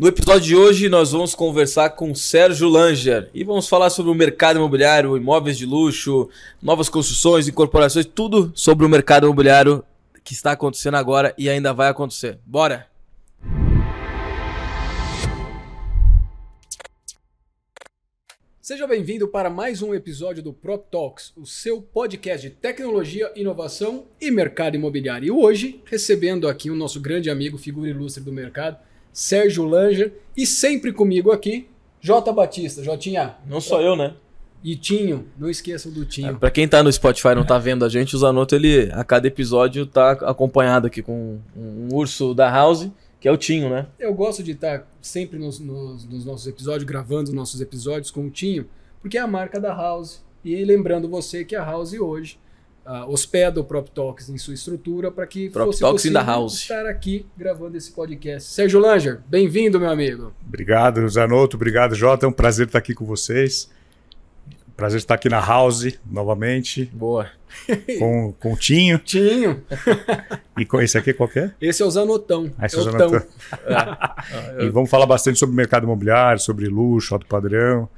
No episódio de hoje, nós vamos conversar com Sérgio Langer e vamos falar sobre o mercado imobiliário, imóveis de luxo, novas construções, incorporações, tudo sobre o mercado imobiliário que está acontecendo agora e ainda vai acontecer. Bora! Seja bem-vindo para mais um episódio do Prop Talks, o seu podcast de tecnologia, inovação e mercado imobiliário. E hoje, recebendo aqui o nosso grande amigo, figura ilustre do mercado, Sérgio Langer, e sempre comigo aqui, J. Batista. Jotinha. Não sou eu, né? E Tinho, não esqueçam do Tinho. É, para quem tá no Spotify e não tá vendo a gente, o Zanotto, ele a cada episódio tá acompanhado aqui com um urso da House, que é o Tinho, né? Eu gosto de estar sempre nos, nos, nos nossos episódios, gravando nossos episódios com o Tinho, porque é a marca da House. E lembrando você que a House hoje uh, hospeda o Prop Talks em sua estrutura para que Prop fosse Talks possível House. estar aqui gravando esse podcast. Sérgio Langer, bem-vindo, meu amigo. Obrigado, Zanotto. Obrigado, Jota. É um prazer estar aqui com vocês. Prazer estar aqui na House novamente. Boa. Com, com o Tinho. Tinho. e com esse aqui qual é? Esse é o Zanotão. Ah, esse é o Zanotão. É. E vamos falar bastante sobre mercado imobiliário, sobre luxo, alto padrão,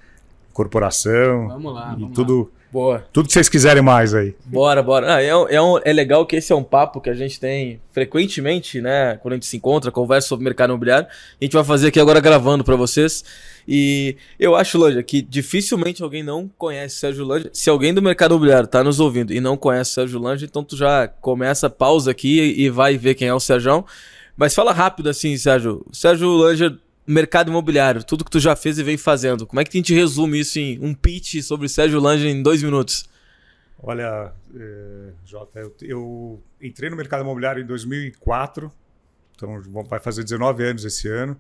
corporação. Vamos lá. E vamos tudo, lá. Boa. tudo que vocês quiserem mais aí. Bora, bora. Ah, é, um- é, um- é legal que esse é um papo que a gente tem frequentemente, né? Quando a gente se encontra, conversa sobre mercado imobiliário. A gente vai fazer aqui agora gravando para vocês. E eu acho, Lanja, que dificilmente alguém não conhece Sérgio Lanja. Se alguém do mercado imobiliário tá nos ouvindo e não conhece Sérgio Lanja, então tu já começa, pausa aqui e vai ver quem é o Sérgio. Mas fala rápido assim, Sérgio. Sérgio Lanja, mercado imobiliário, tudo que tu já fez e vem fazendo. Como é que a gente resume isso em um pitch sobre Sérgio Lanja em dois minutos? Olha, eh, Jota, eu, eu entrei no mercado imobiliário em 2004, então vai fazer 19 anos esse ano.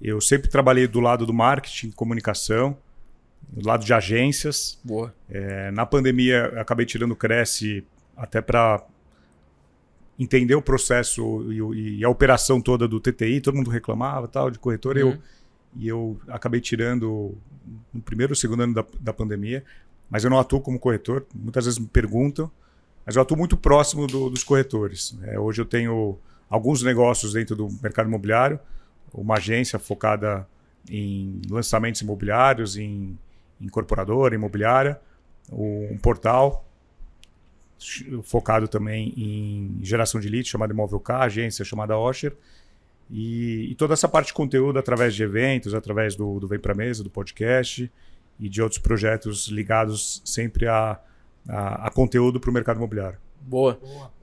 Eu sempre trabalhei do lado do marketing, comunicação, do lado de agências. Boa. É, na pandemia, acabei tirando o Cresce até para entender o processo e, e a operação toda do TTI. Todo mundo reclamava tal de corretor. Uhum. Eu, e eu acabei tirando no primeiro ou segundo ano da, da pandemia. Mas eu não atuo como corretor. Muitas vezes me perguntam. Mas eu atuo muito próximo do- dos corretores. É, hoje eu tenho alguns negócios dentro do mercado imobiliário. Uma agência focada em lançamentos imobiliários, em incorporadora imobiliária, um portal focado também em geração de leads, chamado Imóvel K, agência chamada Osher, e, e toda essa parte de conteúdo através de eventos, através do, do Vem Pra Mesa, do podcast e de outros projetos ligados sempre a, a, a conteúdo para o mercado imobiliário. Boa.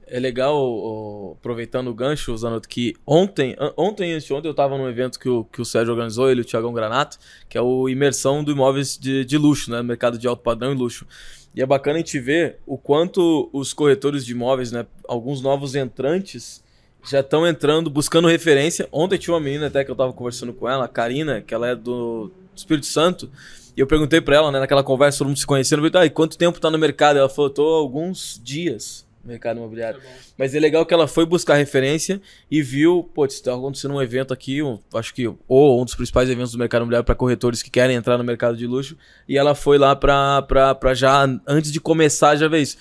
É legal, ó, aproveitando o gancho, Zanotto, que ontem, ontem e ontem eu estava num evento que o, que o Sérgio organizou, ele e o Thiagão Granato, que é o Imersão do Imóveis de, de Luxo, né? Mercado de alto padrão e luxo. E é bacana a gente ver o quanto os corretores de imóveis, né? Alguns novos entrantes já estão entrando, buscando referência. Ontem tinha uma menina até que eu estava conversando com ela, a Karina, que ela é do Espírito Santo. E eu perguntei para ela, né, naquela conversa, todo mundo se conhecendo, eu falei, ah, e quanto tempo tá no mercado? Ela falou, tô alguns dias mercado imobiliário. Mas é legal que ela foi buscar referência e viu, pô, está acontecendo um evento aqui, um- acho que ou um dos principais eventos do mercado imobiliário para corretores que querem entrar no mercado de luxo, e ela foi lá para já, antes de começar, já ver isso.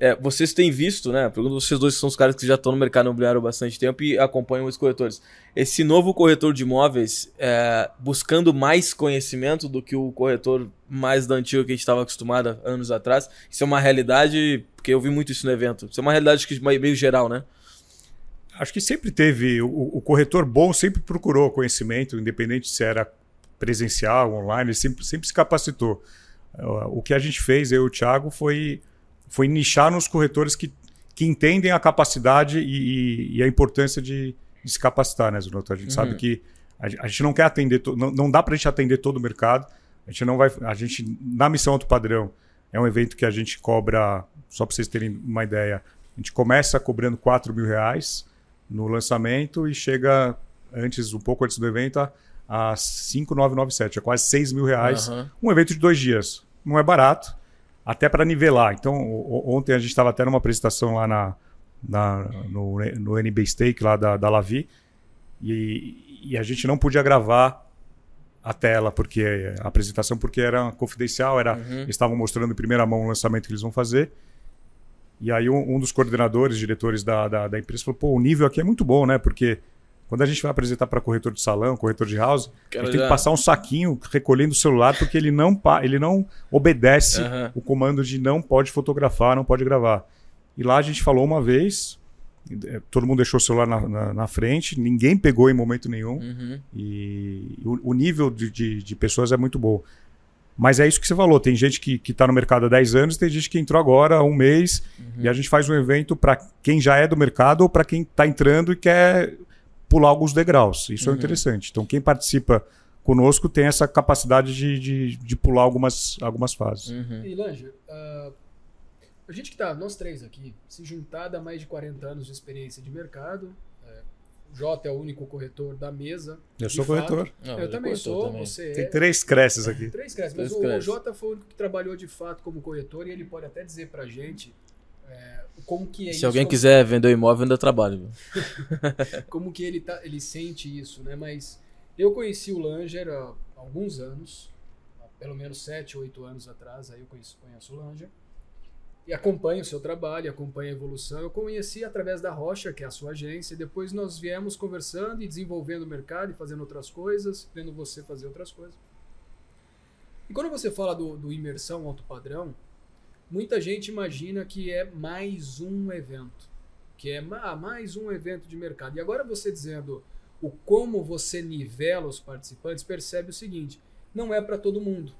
É, vocês têm visto, né? Pergunto vocês dois que são os caras que já estão no mercado imobiliário há bastante tempo e acompanham os corretores. Esse novo corretor de imóveis é, buscando mais conhecimento do que o corretor mais da antiga que a gente estava acostumado anos atrás. Isso é uma realidade, porque eu vi muito isso no evento. Isso é uma realidade que meio meio geral, né? Acho que sempre teve, o, o corretor bom sempre procurou conhecimento, independente se era presencial, online, sempre, sempre se capacitou. Uh, O que a gente fez, eu e o Thiago, foi, foi nichar nos corretores que, que entendem a capacidade e, e- e a importância de, de se capacitar, né, Zanotto? A gente Uhum. sabe que a, a gente não quer atender, to- não, não dá para a gente atender todo o mercado. A gente não vai, a gente na missão alto padrão é um evento que a gente cobra, só para vocês terem uma ideia, a gente começa cobrando 4 mil reais no lançamento e chega antes, um pouco antes do evento, a, a 5,997, é quase 6 mil reais. Aham. Um evento de dois dias. Não é barato, até para nivelar. Então, ontem a gente estava até numa apresentação lá na, na- no, no NB Stake, lá da, da Lavi, e, e a gente não podia gravar a tela, porque a apresentação porque era confidencial, era, Uhum. eles estavam mostrando em primeira mão o lançamento que eles vão fazer. E aí um, um dos coordenadores, diretores da, da, da empresa falou, pô, o nível aqui é muito bom, né? Porque Quando a gente vai apresentar para corretor de salão, corretor de house, Cara, gente tem já- que passar um saquinho recolhendo o celular porque ele não, pa- ele não obedece Aham. o comando de não pode fotografar, não pode gravar. E lá a gente falou uma vez, eh, todo mundo deixou o celular na, na- na frente, ninguém pegou em momento nenhum. Uhum. E o, o nível de, de- de pessoas é muito bom. Mas é isso que você falou: tem gente que está no mercado há 10 anos, tem gente que entrou agora há um mês, e a gente faz um evento para quem já é do mercado ou para quem está entrando e quer pular alguns degraus. Isso é interessante. Então, quem participa conosco tem essa capacidade de, de, de pular algumas, algumas fases. Uhum. E Langer, ah, a gente que tá, nós três aqui, se juntar dá mais de 40 anos de experiência de mercado. É, o Jota é o único corretor da mesa. Eu sou fato. corretor. Não, Eu ele também sou, também. você Tem é. três cresces aqui. Três cresces, mas Três o, o. Jota foi o único que trabalhou de fato como corretor e ele pode até dizer pra gente é, como que é Se isso, alguém quiser vender o imóvel, ainda trabalho. como que ele, tá, ele sente isso, né? Mas eu conheci o Langer há alguns anos, há pelo menos 7, 8 anos atrás, aí eu conheço, conheço o Langer. E acompanho o seu trabalho, acompanho a evolução. Eu conheci através da Rocha, que é a sua agência, e depois nós viemos conversando e desenvolvendo o mercado e fazendo outras coisas, vendo você fazer outras coisas. E quando você fala do, do imersão alto padrão, muita gente imagina que é mais um evento que é ma- mais um evento de mercado. E agora você dizendo o como você nivela os participantes, percebe o seguinte: não é para todo mundo.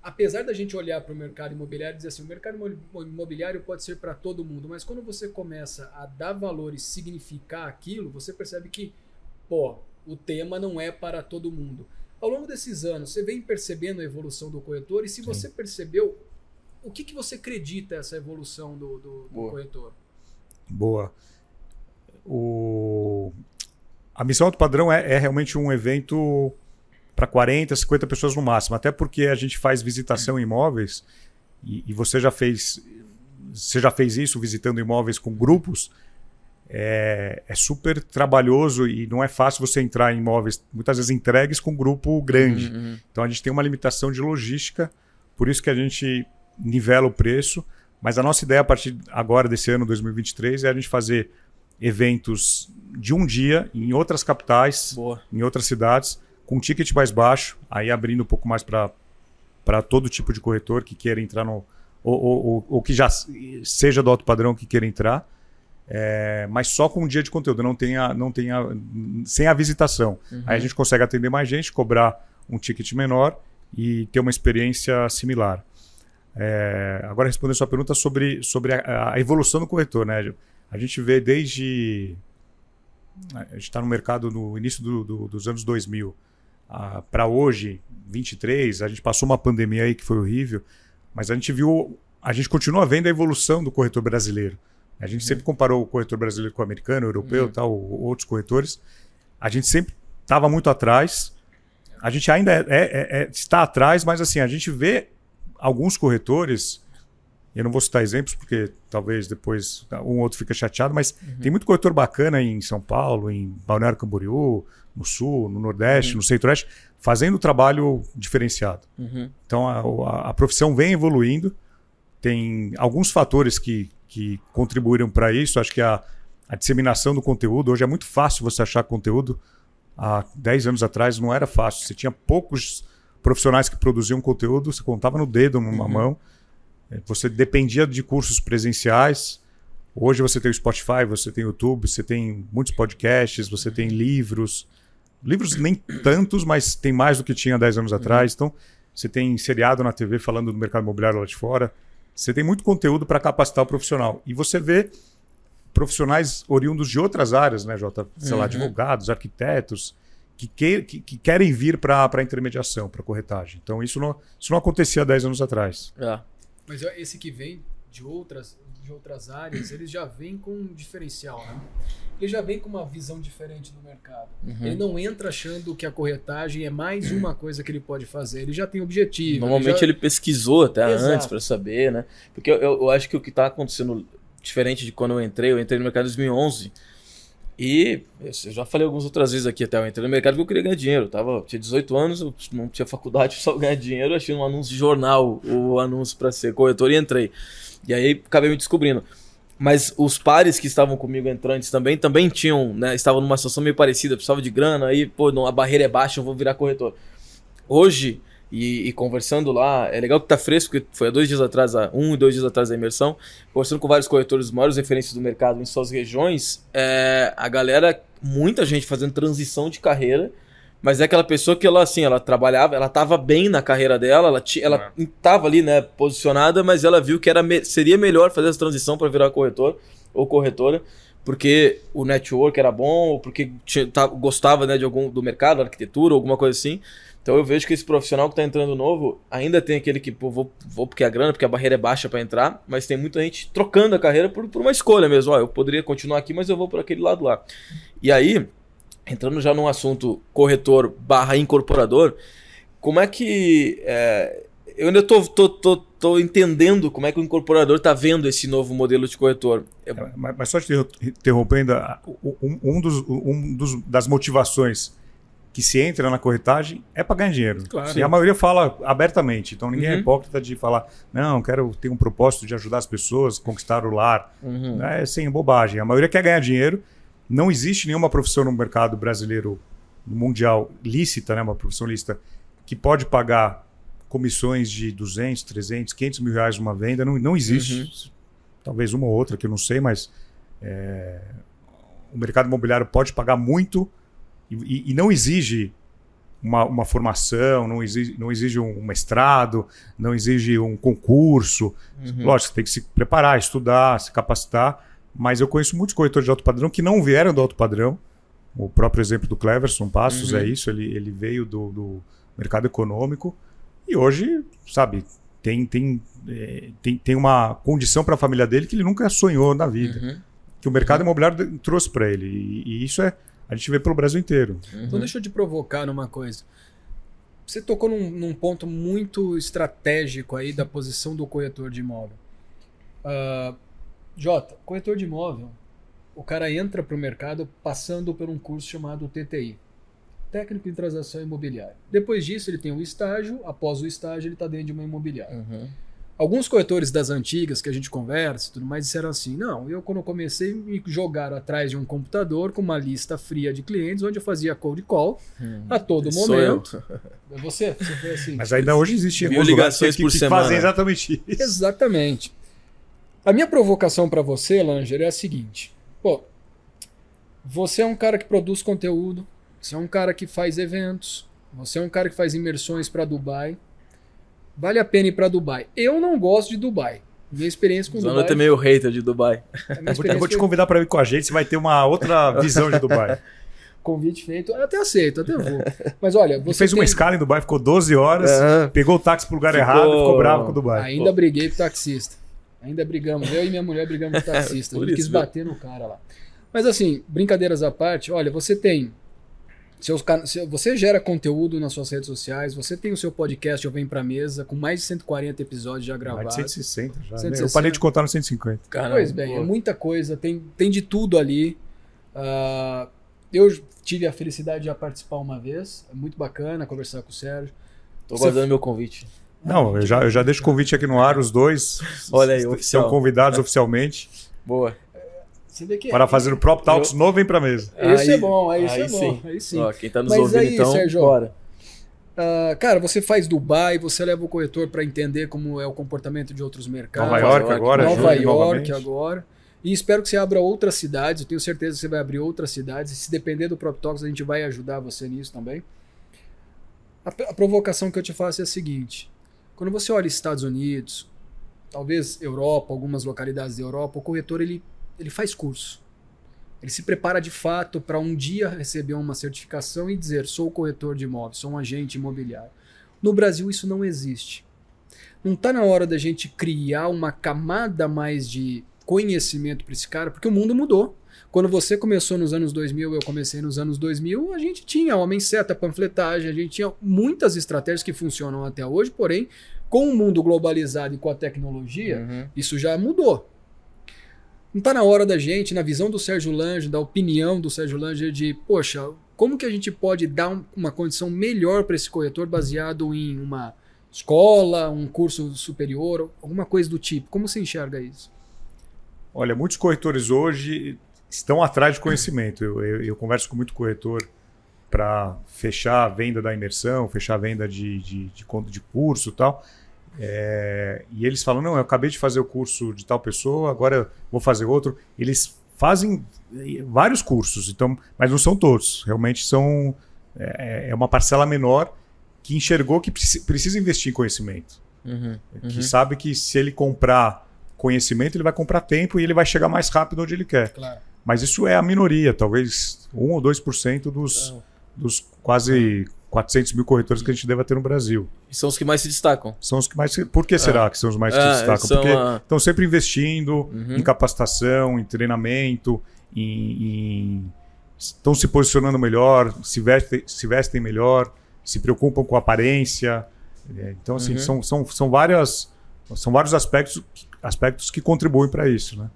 Apesar da gente olhar para o mercado imobiliário e dizer assim, o mercado imo- imobiliário pode ser para todo mundo, mas quando você começa a dar valor e significar aquilo, você percebe que, pô, o tema não é para todo mundo. Ao longo desses anos, você vem percebendo a evolução do corretor e se você percebeu, o que, que você acredita essa evolução do, do- do Boa. corretor? Boa. O... A missão alto padrão é, é realmente um evento para 40, 50 pessoas no máximo, até porque a gente faz visitação em imóveis e, e você já fez você já fez isso visitando imóveis com grupos. É, é super trabalhoso e não é fácil você entrar em imóveis muitas vezes entregues com um grupo grande. Uhum. Então a gente tem uma limitação de logística, por isso que a gente nivela o preço. Mas a nossa ideia a partir agora desse ano 2023 é a gente fazer eventos de um dia em outras capitais, Boa. em outras cidades, com um ticket mais baixo, aí abrindo um pouco mais para todo tipo de corretor que queira entrar no. Ou, ou, ou- ou que já seja do alto padrão que queira entrar. É, mas só com um dia de conteúdo, não tenha, não tenha, sem a visitação. Aí a gente consegue atender mais gente, cobrar um ticket menor e ter uma experiência similar. É, agora respondendo a sua pergunta sobre, sobre a, a evolução do corretor, né? A gente vê desde a gente está no mercado no início do- do- dos anos 2000 para hoje, 23, a gente passou uma pandemia aí que foi horrível, mas a gente viu, a gente continua vendo a evolução do corretor brasileiro. A gente sempre comparou o corretor brasileiro com o americano, o europeu, tal, o- outros corretores. A gente sempre estava muito atrás. A gente ainda é- é- é- está atrás, mas assim, a gente vê alguns corretores, eu não vou citar exemplos porque talvez depois um ou outro fica chateado, mas tem muito corretor bacana em São Paulo, em Balneário Camboriú, no Sul, no Nordeste, no Centro-Oeste, fazendo trabalho diferenciado. Uhum. Então a, a- a profissão vem evoluindo, tem alguns fatores que, que contribuíram para isso. Acho que a, a disseminação do conteúdo, hoje é muito fácil você achar conteúdo. Há 10 anos atrás não era fácil. Você tinha poucos profissionais que produziam conteúdo, você contava no dedo, numa mão. Eh, Você dependia de cursos presenciais. Hoje você tem o Spotify, você tem o YouTube, você tem muitos podcasts, você tem livros. Livros nem tantos, mas tem mais do que tinha 10 anos atrás. Então, você tem seriado na TV falando do mercado imobiliário lá de fora. Você tem muito conteúdo para capacitar o profissional. E você vê profissionais oriundos de outras áreas, né, Jota? Sei lá, Uhum. advogados, arquitetos, que, que, que, que querem vir para a intermediação, para corretagem. Então, isso não, isso não acontecia 10 anos atrás. É. Mas esse que vem de outras, de outras áreas, eles já vem com um diferencial, né? Ele já vem com uma visão diferente do mercado. Uhum. Ele não entra achando que a corretagem é mais uma coisa que ele pode fazer. Ele já tem objetivo. Normalmente já... ele pesquisou até Exato. antes para saber, né? Porque eu, eu, acho que o que tá acontecendo diferente de quando eu entrei, eu entrei no mercado em 2011 e eu já falei algumas outras vezes aqui até, eu entrei no mercado porque eu queria ganhar dinheiro. Eu tava, tinha 18 anos, eu não tinha faculdade, só ganhar dinheiro, achei um anúncio de jornal, o anúncio para ser corretor e entrei. E aí acabei me descobrindo. Mas os pares que estavam comigo entrantes também, também tinham, né? Estavam numa situação meio parecida, precisava de grana, aí, pô, não, a barreira é baixa, eu vou virar corretor. Hoje, e, e, conversando lá, é legal que tá fresco, porque foi há dois dias atrás, há um e dois dias atrás da imersão, conversando com vários corretores, maiores referências do mercado em suas regiões, é, a galera, muita gente fazendo transição de carreira, mas é aquela pessoa que ela, assim, ela trabalhava, ela estava bem na carreira dela, ela, ela estava ali, né, posicionada, mas ela viu que era seria melhor fazer essa transição para virar corretor ou corretora, porque o network era bom, ou porque tinha, tá, gostava né, de algum do mercado, arquitetura, alguma coisa assim. Então eu vejo que esse profissional que está entrando novo, ainda tem aquele que, pô, vou, vou porque a grana, porque a barreira é baixa para entrar, mas tem muita gente trocando a carreira por, por uma escolha mesmo. Ó, eu poderia continuar aqui, mas eu vou por aquele lado lá. E aí, entrando já num assunto corretor barra incorporador, como é que. É, eu ainda tô, tô, tô, tô, entendendo como é que o incorporador está vendo esse novo modelo de corretor. É, mas, mas, só te interrompendo, um, um, dos, um dos, das motivações que se entra na corretagem é para ganhar dinheiro. Claro. E a maioria fala abertamente. Então ninguém é uhum. é hipócrita de falar, não, quero ter um propósito de ajudar as pessoas a conquistar o lar. Uhum. É sem bobagem. A maioria quer ganhar dinheiro não existe nenhuma profissão no mercado brasileiro, mundial, lícita, né, uma profissão lícita, que pode pagar comissões de 200, 300, 500 mil reais numa venda. Não, não existe. Uhum. Talvez uma ou outra que eu não sei, mas é, o mercado imobiliário pode pagar muito e, e não exige uma, uma, formação, não exige, não exige um mestrado, não exige um concurso. Uhum. Lógico, você tem que se preparar, estudar, se capacitar mas eu conheço muitos corretores de alto padrão que não vieram do alto padrão. O próprio exemplo do Cleverson Passos uhum. é isso, ele, ele veio do, do, mercado econômico e hoje, sabe, tem, tem, é, tem, tem uma condição para a família dele que ele nunca sonhou na vida. Uhum. Que o mercado uhum. imobiliário trouxe para ele. E, e, isso é. A gente vê pelo Brasil inteiro. Uhum. Então, deixa eu te provocar numa coisa. Você tocou num, num, ponto muito estratégico aí da posição do corretor de imóvel. Uh, Jota, corretor de imóvel, o cara entra para o mercado passando por um curso chamado TTI, Técnico em Transação Imobiliária. Depois disso, ele tem o estágio, após o estágio, ele está dentro de uma imobiliária. Uhum. Alguns corretores das antigas que a gente conversa e tudo mais disseram assim: não, eu quando eu comecei me jogaram atrás de um computador com uma lista fria de clientes, onde eu fazia cold call hum, a todo momento. É você, você foi assim. Mas ainda hoje existe ligações que, por que semana. fazem exatamente isso. Exatamente. A minha provocação para você, Langer, é a seguinte: pô, você é um cara que produz conteúdo, você é um cara que faz eventos, você é um cara que faz imersões para Dubai. Vale a pena ir para Dubai. Eu não gosto de Dubai. Minha experiência com Dubai. Você é meio hater de Dubai. Eu vou te convidar para ir com a gente, você vai ter uma outra visão de Dubai. Convite feito, eu até aceito, até vou. Mas olha, você. fez tem... uma escala em Dubai, ficou 12 horas, uhum. pegou o táxi pro lugar ficou... errado e ficou bravo com o Dubai. Ainda Pô. briguei com o taxista. Ainda brigamos. Eu e minha mulher brigamos com o taxista. Ele quis bater no cara lá. Mas assim, brincadeiras à parte, olha, você tem. Seus, você gera conteúdo nas suas redes sociais, você tem o seu podcast Eu Venho Pra Mesa, com mais de 140 episódios já gravados. Mais de 160 já. 160. Né? Eu parei de contar no 150. Caramba, pois bem, é muita coisa, tem, tem de tudo ali. Uh, eu tive a felicidade de já participar uma vez, é muito bacana conversar com o Sérgio. Tô guardando meu convite. Não, eu já, eu já deixo o convite aqui no ar, os dois Olha aí, oficial. são convidados oficialmente. Boa. Para fazer o Prop Talks eu... novo, vem para mesa. Isso é bom, aí, isso é bom. Sim. Aí sim. Ó, quem tá nos Mas ouvindo, aí, então, Sérgio, bora. Uh, cara, você faz Dubai, você leva o corretor para entender como é o comportamento de outros mercados. Nova York agora. Nova York agora. E espero que você abra outras cidades. Eu tenho certeza que você vai abrir outras cidades. E se depender do Prop Talks, a gente vai ajudar você nisso também. A, a provocação que eu te faço é a seguinte: quando você olha Estados Unidos, talvez Europa, algumas localidades da Europa, o corretor ele, ele faz curso. Ele se prepara de fato para um dia receber uma certificação e dizer: sou corretor de imóveis, sou um agente imobiliário. No Brasil isso não existe. Não está na hora da gente criar uma camada mais de conhecimento para esse cara, porque o mundo mudou. Quando você começou nos anos 2000, eu comecei nos anos 2000, a gente tinha homem seta, panfletagem, a gente tinha muitas estratégias que funcionam até hoje, porém, com o mundo globalizado e com a tecnologia, uhum. isso já mudou. Não está na hora da gente, na visão do Sérgio Lange, da opinião do Sérgio Lange, de, poxa, como que a gente pode dar uma condição melhor para esse corretor baseado em uma escola, um curso superior, alguma coisa do tipo? Como você enxerga isso? Olha, muitos corretores hoje estão atrás de conhecimento. Eu, eu, eu converso com muito corretor para fechar a venda da imersão, fechar a venda de, de, de, de curso e tal. É, e eles falam: não, eu acabei de fazer o curso de tal pessoa, agora vou fazer outro. Eles fazem vários cursos, então, mas não são todos. Realmente são é, é uma parcela menor que enxergou que precisa investir em conhecimento. Uhum, uhum. Que sabe que se ele comprar conhecimento, ele vai comprar tempo e ele vai chegar mais rápido onde ele quer. Claro. Mas isso é a minoria, talvez 1 ou 2% dos, dos quase 400 mil corretores que a gente deve ter no Brasil. E são os que mais se destacam. São os que mais. Por que será é. que são os mais que se destacam? Porque a... estão sempre investindo uhum. em capacitação, em treinamento, em, em... estão se posicionando melhor, se vestem, se vestem melhor, se preocupam com a aparência. É, então, assim, uhum. são, são, são, várias, são vários aspectos, aspectos que contribuem para isso, né?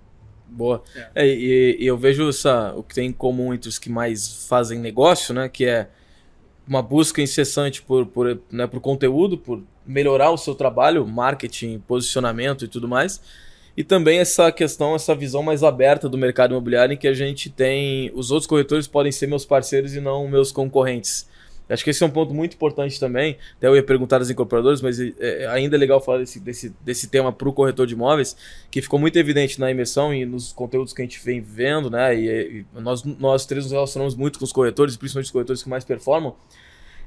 Boa. É. É, e, e, eu vejo essa, o que tem em comum entre os que mais fazem negócio, né? Que é uma busca incessante por, por, né, por conteúdo, por melhorar o seu trabalho, marketing, posicionamento e tudo mais. E também essa questão, essa visão mais aberta do mercado imobiliário em que a gente tem. Os outros corretores podem ser meus parceiros e não meus concorrentes. Acho que esse é um ponto muito importante também. Até eu ia perguntar aos incorporadores, mas é, é ainda é legal falar desse, desse, desse tema para o corretor de imóveis, que ficou muito evidente na imersão e nos conteúdos que a gente vem vendo, né? E, e nós, nós três nos relacionamos muito com os corretores, principalmente os corretores que mais performam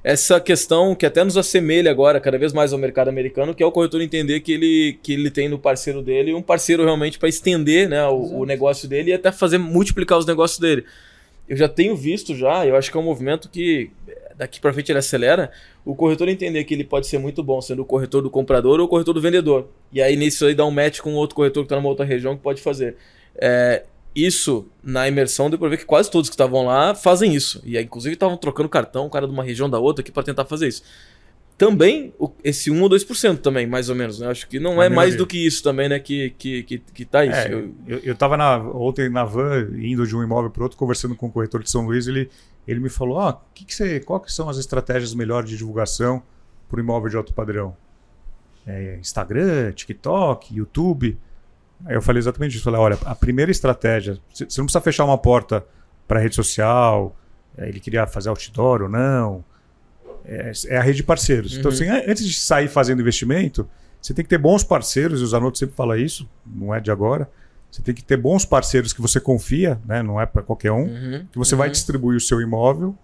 essa questão que até nos assemelha agora cada vez mais ao mercado americano, que é o corretor entender que ele, que ele tem no parceiro dele um parceiro realmente para estender né, o, o, negócio dele e até fazer multiplicar os negócios dele. Eu já tenho visto já, eu acho que é um movimento que daqui para frente ele acelera, o corretor entender que ele pode ser muito bom sendo o corretor do comprador ou o corretor do vendedor. E aí nisso aí dá um match com outro corretor que está numa outra região que pode fazer. É, isso na imersão deu pra ver que quase todos que estavam lá fazem isso. E aí, inclusive estavam trocando cartão, o cara de uma região da outra aqui para tentar fazer isso. Também esse 1 ou 2% também, mais ou menos. Né? Acho que não é mais do que isso também, né? Que, que, que, que tá isso. É, eu, eu, eu tava na, ontem na van, indo de um imóvel para outro, conversando com o corretor de São Luís, ele, ele me falou: ó, oh, que que você, qual que são as estratégias melhores de divulgação para o imóvel de alto padrão? É, Instagram, TikTok, YouTube. Aí eu falei exatamente isso. Falei, olha, a primeira estratégia, você não precisa fechar uma porta para rede social, é, ele queria fazer outdoor ou não. É, é a rede de parceiros. Então, uhum. Então, assim, antes de sair fazendo investimento, você tem que ter bons parceiros, e o Zanotto sempre fala isso, não é de agora. Você tem que ter bons parceiros que você confia, né? não é para qualquer um, uhum. que você uhum. vai distribuir o seu imóvel.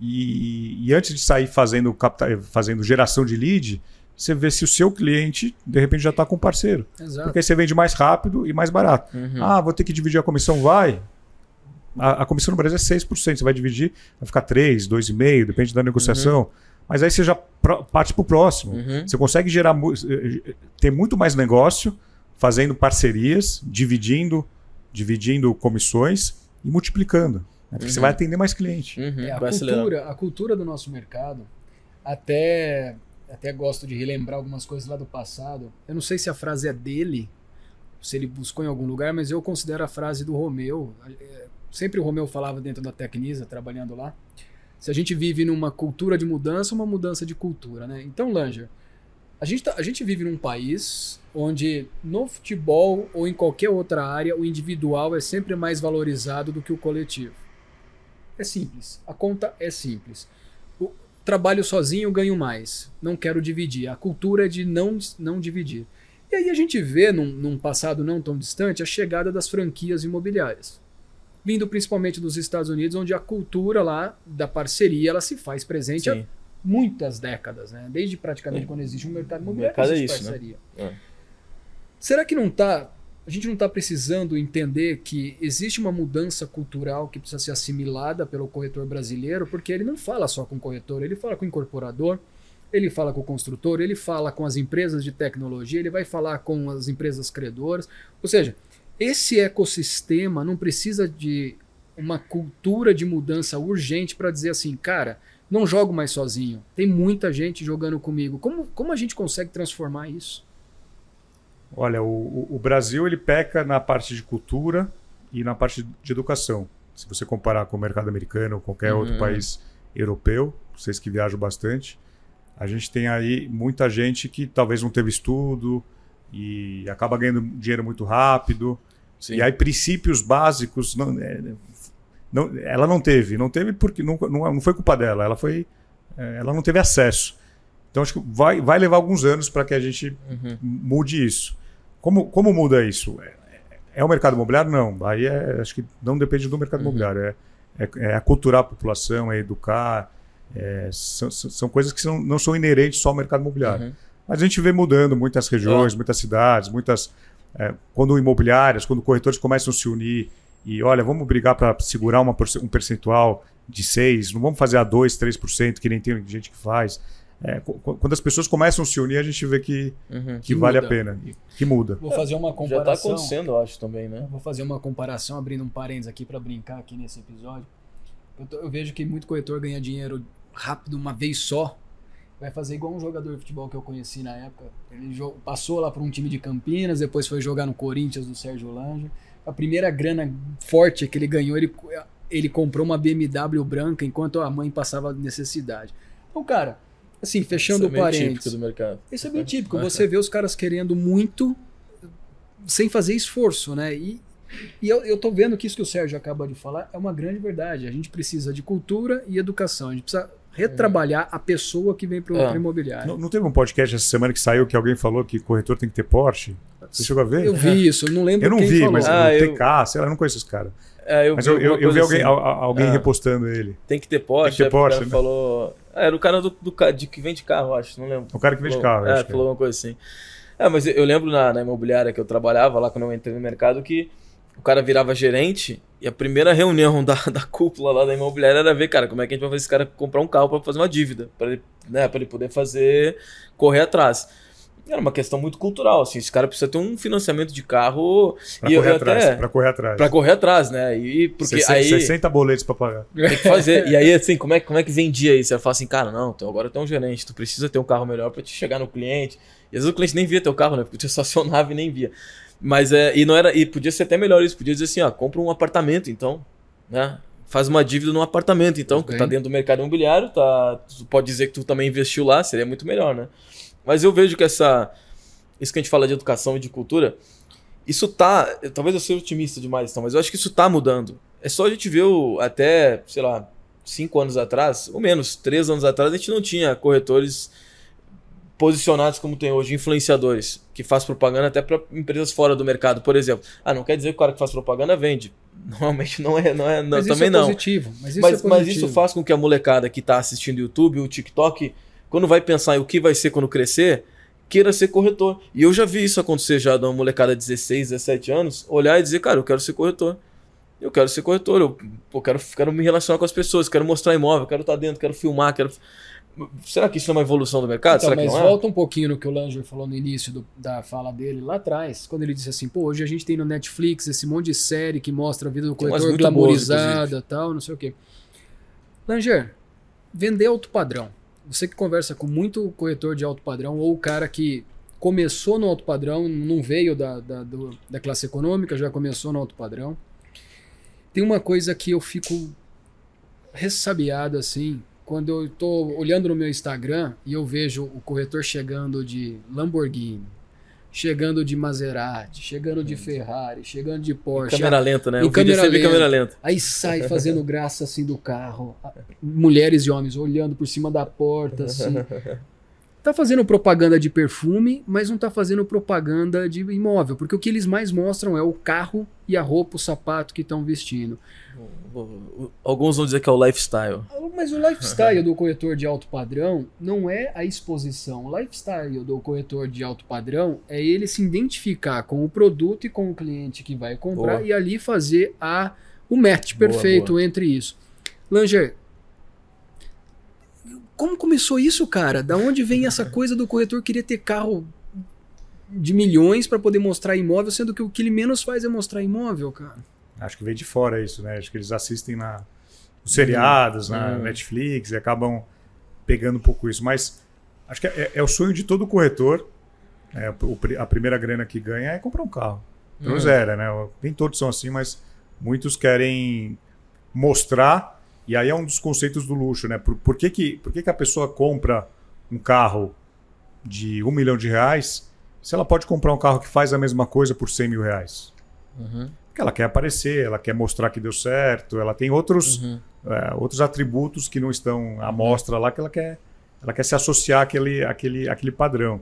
E, e antes de sair fazendo, fazendo geração de lead, você vê se o seu cliente, de repente, já está com um parceiro. Exato. Porque aí você vende mais rápido e mais barato. Uhum. Ah, vou ter que dividir a comissão? Vai. A, a, comissão no Brasil é 6%. Você vai dividir, vai ficar 3%, 2,5%, depende da negociação. Uhum. Mas aí você já parte para o próximo. Uhum. Você consegue gerar eh, ter muito mais negócio fazendo parcerias, dividindo, dividindo comissões e multiplicando. Né? Porque você uhum. vai atender mais cliente. Uhum. É, a, cultura, a cultura do nosso mercado, até até gosto de relembrar algumas coisas lá do passado. Eu não sei se a frase é dele, se ele buscou em algum lugar, mas eu considero a frase do Romeu. É, sempre o Romeu falava dentro da Tecnisa, trabalhando lá. Se a gente vive numa cultura de mudança, uma mudança de cultura, né? Então, Langer, a gente, tá, a gente vive num país onde no futebol ou em qualquer outra área o individual é sempre mais valorizado do que o coletivo. É simples. A conta é simples trabalho sozinho, ganho mais. Não quero dividir. A cultura é de não, não dividir. E aí a gente vê, num, num passado não tão distante, a chegada das franquias imobiliárias. Vindo principalmente dos Estados Unidos, onde a cultura lá da parceria ela se faz presente Sim. Muitas décadas, né? Desde praticamente é. quando existe um mercado imobiliário, mercado é isso, né? parceria. Né? É. Será que não está a gente não está precisando entender que existe uma mudança cultural que precisa ser assimilada pelo corretor brasileiro, porque ele não fala só com o corretor, ele fala com o incorporador, ele fala com o construtor, ele fala com as empresas de tecnologia, ele vai falar com as empresas credoras. Ou seja, esse ecossistema não precisa de uma cultura de mudança urgente para dizer assim, cara, não jogo mais sozinho, tem muita gente jogando comigo. Como, como a gente consegue transformar isso? Olha, o, o Brasil ele peca na parte de cultura e na parte de educação. Se você comparar com o mercado americano ou qualquer uhum. outro país europeu, vocês que viajam bastante, a gente tem aí muita gente que talvez não teve estudo e acaba ganhando dinheiro muito rápido. Sim. E aí princípios básicos não, é, não, ela não teve, não teve porque não, não, não foi culpa dela, ela foi, é, ela não teve acesso. Então acho que vai, vai levar alguns anos para que a gente uhum. mude isso. Como, como muda isso? É, é, o mercado imobiliário? Não. Aí é, acho que não depende do mercado uhum. imobiliário. É, é, é aculturar a população, é educar. É, são, são coisas que são, não são inerentes só ao mercado imobiliário. Uhum. Mas a gente vê mudando muitas regiões, muitas cidades, muitas. É, quando imobiliárias, quando corretores começam a se unir e olha, vamos brigar para segurar uma, um percentual de 6%, não vamos fazer a 2%, 3%, que nem tem gente que faz. É, quando as pessoas começam a se unir, a gente vê que, uhum. que, que vale a pena, que muda. Vou fazer uma comparação. Já está acontecendo, eu acho, também, né? Vou fazer uma comparação, abrindo um parênteses aqui para brincar aqui nesse episódio. Eu, tô, eu, vejo que muito corretor ganha dinheiro rápido uma vez só. Vai fazer igual um jogador de futebol que eu conheci na época. Ele passou lá para um time de Campinas, depois foi jogar no Corinthians do Sérgio Lange a primeira grana forte que ele ganhou, ele, ele comprou uma BMW branca enquanto a mãe passava necessidade. Então, cara, assim, fechando o é parênteses. do mercado. Isso é bem típico. Você vê os caras querendo muito sem fazer esforço, né? E, e eu, eu tô vendo que isso que o Sérgio acaba de falar é uma grande verdade. A gente precisa de cultura e educação. A gente precisa retrabalhar a pessoa que vem para o é. imobiliário. Não, não, teve um podcast essa semana que saiu que alguém falou que corretor tem que ter Porsche? Você chegou a ver? Eu vi isso, não lembro Eu não vi, falou. mas ah, eu... TK, sei lá, eu não conheço esse cara. É, eu mas eu, eu, eu vi alguém, assim. alguém ah, repostando ele. Tem que ter Porsche. Tem que ter é, Porsche, né? falou... É, era o cara do, do, de, que vende carro, acho, não lembro. O cara que vende falou, carro, É, falou é. uma coisa assim. É, mas eu lembro na, na imobiliária que eu trabalhava, lá quando eu entrei no mercado, que o cara virava gerente e a primeira reunião da, da cúpula lá da imobiliária era ver, cara, como é que a gente vai fazer esse cara comprar um carro para fazer uma dívida, para ele, né, ele poder fazer, correr atrás. Era uma questão muito cultural, assim, esse cara precisa ter um financiamento de carro pra e correr atrás, até para correr atrás. Para correr atrás, né? E porque 60, aí 60 boletos para pagar. Tem que fazer. e aí assim, como é, como é que vendia isso? Você fala assim, cara, não, então agora tem um gerente, tu precisa ter um carro melhor para te chegar no cliente. E às vezes o cliente nem via teu carro, né? Porque tu estacionava e nem via. Mas é, e não era, e podia ser até melhor isso, podia dizer assim, ó, compra um apartamento, então, né? Faz uma dívida num apartamento, então, que tá dentro do mercado imobiliário, tá, tu pode dizer que tu também investiu lá, seria muito melhor, né? Mas eu vejo que essa isso que a gente fala de educação e de cultura, isso tá, talvez eu seja otimista demais, então, mas eu acho que isso tá mudando. É só a gente ver o, até, sei lá, cinco anos atrás, ou menos, três anos atrás, a gente não tinha corretores posicionados como tem hoje, influenciadores, que faz propaganda até para empresas fora do mercado, por exemplo. Ah, não quer dizer que o cara que faz propaganda vende. Normalmente não é, não é, não, mas também é não. Positivo, mas isso mas, é positivo. mas isso faz com que a molecada que está assistindo YouTube, o TikTok, quando vai pensar em o que vai ser quando crescer, queira ser corretor. E eu já vi isso acontecer já da molecada de 16, 17 anos, olhar e dizer, cara, eu quero ser corretor. Eu quero ser corretor, eu, eu quero, quero me relacionar com as pessoas, quero mostrar imóvel, quero estar dentro, quero filmar, quero Será que isso é uma evolução do mercado? Então, mas que volta um pouquinho no que o Langer falou no início do, da fala dele lá atrás, quando ele disse assim, pô, hoje a gente tem no Netflix esse monte de série que mostra a vida do corretor glamorizada tal, não sei o quê. Langer, vender alto padrão. Você que conversa com muito corretor de alto padrão ou o cara que começou no alto padrão, não veio da, da, do, da classe econômica, já começou no alto padrão. Tem uma coisa que eu fico ressabiado assim, quando eu estou olhando no meu Instagram e eu vejo o corretor chegando de Lamborghini, chegando de Maserati, chegando de Ferrari, chegando de Porsche. Em câmera lenta, né? O câmera lenta. câmera lenta. Aí sai fazendo graça assim do carro. Mulheres e homens olhando por cima da porta assim. Tá fazendo propaganda de perfume, mas não tá fazendo propaganda de imóvel, porque o que eles mais mostram é o carro e a roupa, o sapato que estão vestindo. Alguns vão dizer que é o lifestyle. Mas o lifestyle do corretor de alto padrão não é a exposição. O lifestyle do corretor de alto padrão é ele se identificar com o produto e com o cliente que vai comprar boa. e ali fazer a, o match boa, perfeito boa. entre isso. Langer, como começou isso, cara? Da onde vem essa coisa do corretor querer ter carro de milhões para poder mostrar imóvel, sendo que o que ele menos faz é mostrar imóvel, cara? Acho que veio de fora isso, né? Acho que eles assistem na, nos seriados, na uhum. Netflix, e acabam pegando um pouco isso. Mas acho que é, é o sonho de todo corretor. É, o, a primeira grana que ganha é comprar um carro. Pelo uhum. era, né? Nem todos são assim, mas muitos querem mostrar. E aí é um dos conceitos do luxo, né? Por, por, que, que, por que, que a pessoa compra um carro de um milhão de reais se ela pode comprar um carro que faz a mesma coisa por 100 mil reais? Uhum. Porque ela quer aparecer, ela quer mostrar que deu certo, ela tem outros, uhum. é, outros atributos que não estão à mostra lá que ela quer, ela quer se associar àquele, àquele, àquele padrão.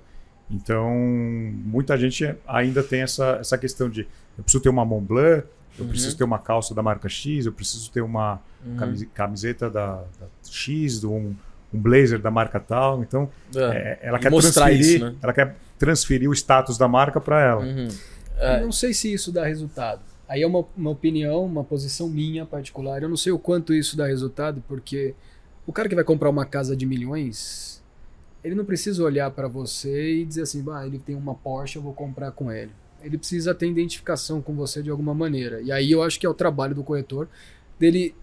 Então, muita gente ainda tem essa, essa questão de eu preciso ter uma Montblanc, eu uhum. preciso ter uma calça da marca X, eu preciso ter uma uhum. camiseta da, da X, um, um blazer da marca tal. Então, é. É, ela quer transferir, isso, né? ela quer transferir o status da marca para ela. Uhum. É. Não sei se isso dá resultado. Aí é uma, uma opinião, uma posição minha particular. Eu não sei o quanto isso dá resultado, porque o cara que vai comprar uma casa de milhões, ele não precisa olhar para você e dizer assim, bah, ele tem uma Porsche, eu vou comprar com ele. Ele precisa ter identificação com você de alguma maneira. E aí eu acho que é o trabalho do corretor dele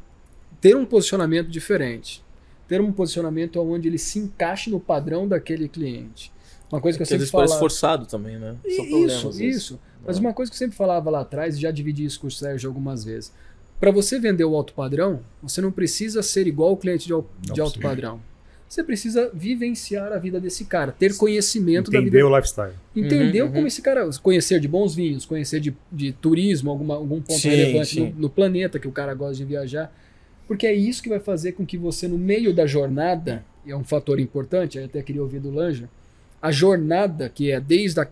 ter um posicionamento diferente ter um posicionamento onde ele se encaixe no padrão daquele cliente. Uma coisa que eu sempre falava... esforçado também, né? isso, isso. Mas uma coisa que eu sempre falava lá atrás, já dividi isso com o Sérgio algumas vezes. Para você vender o alto padrão, você não precisa ser igual o cliente de, de alto padrão. Você precisa vivenciar a vida desse cara, ter conhecimento Entender da vida. Entender o lifestyle. Entender uhum, como uhum. esse cara. Conhecer de bons vinhos, conhecer de, de turismo, alguma, algum ponto sim, relevante sim. No, no planeta que o cara gosta de viajar. Porque é isso que vai fazer com que você, no meio da jornada, e é um fator importante, eu até queria ouvir do Lanja, a jornada, que é desde a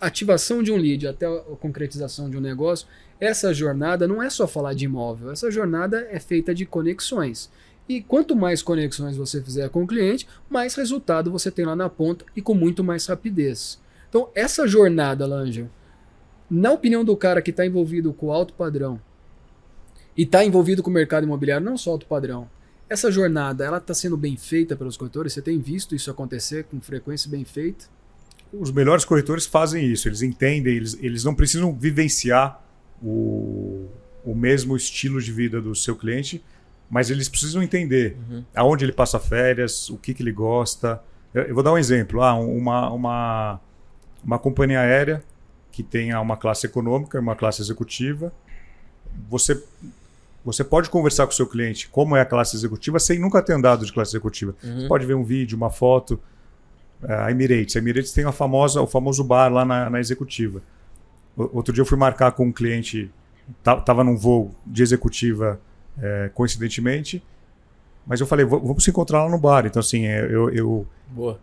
ativação de um lead até a concretização de um negócio, essa jornada não é só falar de imóvel, essa jornada é feita de conexões. E quanto mais conexões você fizer com o cliente, mais resultado você tem lá na ponta e com muito mais rapidez. Então, essa jornada, Lanja, na opinião do cara que está envolvido com alto padrão, e está envolvido com o mercado imobiliário, não só alto padrão. Essa jornada, ela está sendo bem feita pelos corretores? Você tem visto isso acontecer com frequência bem feita? Os melhores corretores fazem isso, eles entendem, eles, eles não precisam vivenciar o, o mesmo estilo de vida do seu cliente, mas eles precisam entender uhum. aonde ele passa férias, o que, que ele gosta. Eu, eu vou dar um exemplo. Ah, uma, uma, uma companhia aérea que tenha uma classe econômica e uma classe executiva. Você você pode conversar com o seu cliente como é a classe executiva sem nunca ter andado de classe executiva. Uhum. Você pode ver um vídeo, uma foto. É, a Emirates. A Emirates tem a famosa, o famoso bar lá na, na executiva. outro dia eu fui marcar com um cliente, estava num voo de executiva, é, coincidentemente, mas eu falei, vamos se encontrar lá no bar. Então, assim, é, eu, eu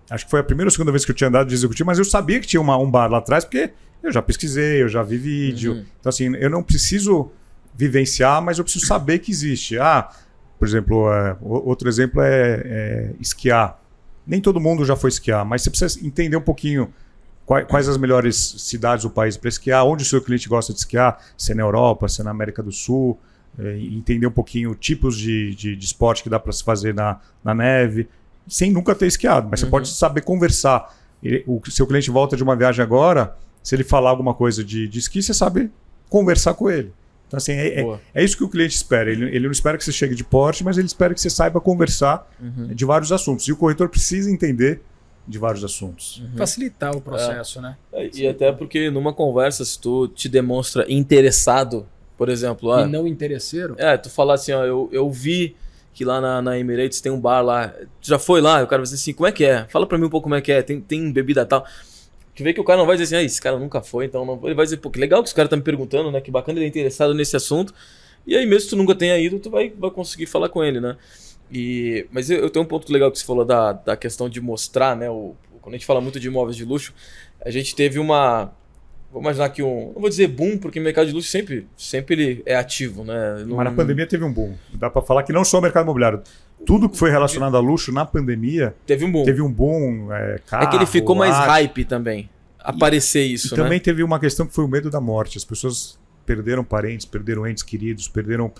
acho que foi a primeira ou segunda vez que eu tinha andado de executivo, mas eu sabia que tinha uma, um bar lá atrás, porque eu já pesquisei, eu já vi vídeo. Uhum. Então, assim, eu não preciso vivenciar, mas eu preciso saber que existe. Ah, por exemplo, é, outro exemplo é, é, esquiar. Nem todo mundo já foi esquiar, mas você precisa entender um pouquinho quais, quais as melhores cidades do país para esquiar, onde o seu cliente gosta de esquiar, se é na Europa, se é na América do Sul, é, entender um pouquinho tipos de, de, de esporte que dá para se fazer na, na neve, sem nunca ter esquiado, mas uhum. você pode saber conversar. Ele, o seu cliente volta de uma viagem agora, se ele falar alguma coisa de, de esqui, você sabe conversar com ele. Então, assim, é, é, é, isso que o cliente espera. Ele, ele não espera que você chegue de porte, mas ele espera que você saiba conversar uhum. de vários assuntos. E o corretor precisa entender de vários assuntos. Uhum. Facilitar o processo, é. né? É, e até porque numa conversa, se tu te demonstra interessado, por exemplo... Ah, e não interesseiro? É, tu falar assim, ó, eu, eu vi que lá na, na Emirates tem um bar lá. Tu já foi lá? O cara vai dizer assim, como é que é? Fala pra mim um pouco como é que é. Tem, tem bebida tal. Tu vê que o cara não vai dizer assim, ah, esse cara nunca foi, então não. Ele vai dizer, pô, que legal que esse cara tá me perguntando, né? Que bacana ele é interessado nesse assunto. E aí, mesmo se tu nunca tenha ido, tu vai, vai conseguir falar com ele, né? E, mas eu, eu tenho um ponto legal que você falou da, da questão de mostrar, né? O, quando a gente fala muito de imóveis de luxo, a gente teve uma. Vou imaginar que um. Não vou dizer boom, porque o mercado de luxo sempre, sempre ele é ativo, né? Não... Mas na pandemia teve um boom. Dá para falar que não só o mercado imobiliário tudo que foi relacionado a luxo na pandemia teve um boom. Teve um boom é, carro, é que ele ficou mais hype também. Aparecer e, isso, e né? também teve uma questão que foi o medo da morte. As pessoas perderam parentes, perderam entes queridos, perderam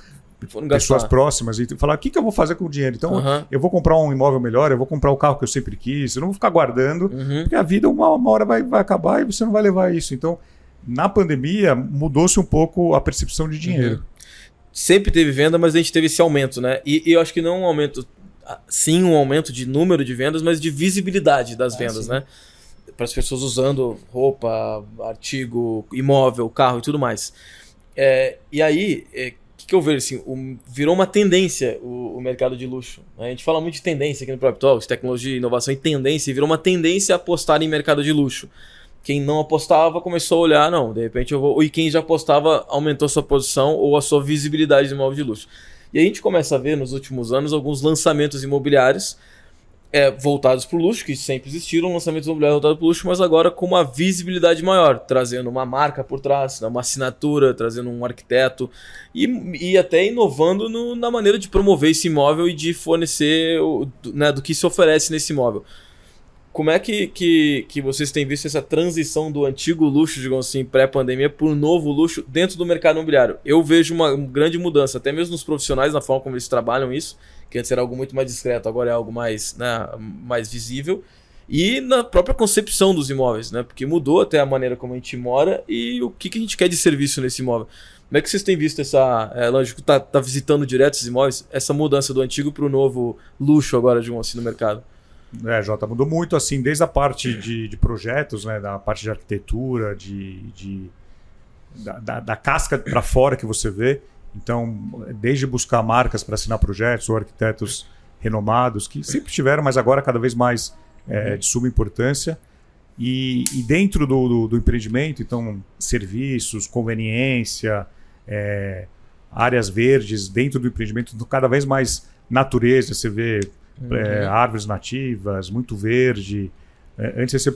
pessoas próximas e falar o que, que eu vou fazer com o dinheiro. Então, uhum. eu vou comprar um imóvel melhor, eu vou comprar o carro que eu sempre quis, eu não vou ficar guardando, uhum. porque a vida uma, uma hora vai, vai acabar e você não vai levar isso. Então, na pandemia, mudou-se um pouco a percepção de dinheiro. Uhum. Sempre teve venda, mas a gente teve esse aumento, né? E, e eu acho que não um aumento, sim, um aumento de número de vendas, mas de visibilidade das ah, vendas, sim. né? Para as pessoas usando roupa, artigo, imóvel, carro e tudo mais. É, e aí, o é, que, que eu vejo assim? Um, virou uma tendência o, o mercado de luxo. Né? A gente fala muito de tendência aqui no Prop Talks, tecnologia, inovação e tendência, e virou uma tendência a apostar em mercado de luxo. Quem não apostava começou a olhar, não, de repente eu vou. E quem já apostava aumentou sua posição ou a sua visibilidade de imóvel de luxo. E a gente começa a ver nos últimos anos alguns lançamentos imobiliários é, voltados para o luxo, que sempre existiram lançamentos imobiliários voltados para o luxo, mas agora com uma visibilidade maior, trazendo uma marca por trás, né, uma assinatura, trazendo um arquiteto e, e até inovando no, na maneira de promover esse imóvel e de fornecer né, do que se oferece nesse imóvel. Como é que, que, que vocês têm visto essa transição do antigo luxo, digamos assim, pré-pandemia, para um novo luxo dentro do mercado imobiliário? Eu vejo uma grande mudança, até mesmo nos profissionais, na forma como eles trabalham isso que antes era algo muito mais discreto, agora é algo mais, né, mais visível. E na própria concepção dos imóveis, né? Porque mudou até a maneira como a gente mora e o que, que a gente quer de serviço nesse imóvel. Como é que vocês têm visto essa. É, lógico, tá, tá visitando direto esses imóveis, essa mudança do antigo para o novo luxo agora, de um assim, no mercado? É, Jota, mudou muito, assim, desde a parte de, de projetos, né? Da parte de arquitetura, de. de da, da, da casca para fora que você vê. Então, desde buscar marcas para assinar projetos ou arquitetos renomados, que sempre tiveram, mas agora cada vez mais é, de suma importância. E, e dentro do, do, do, empreendimento, então, serviços, conveniência, é, áreas verdes, dentro do empreendimento, então, cada vez mais natureza, você vê uhum. é, árvores nativas, muito verde. É, antes você se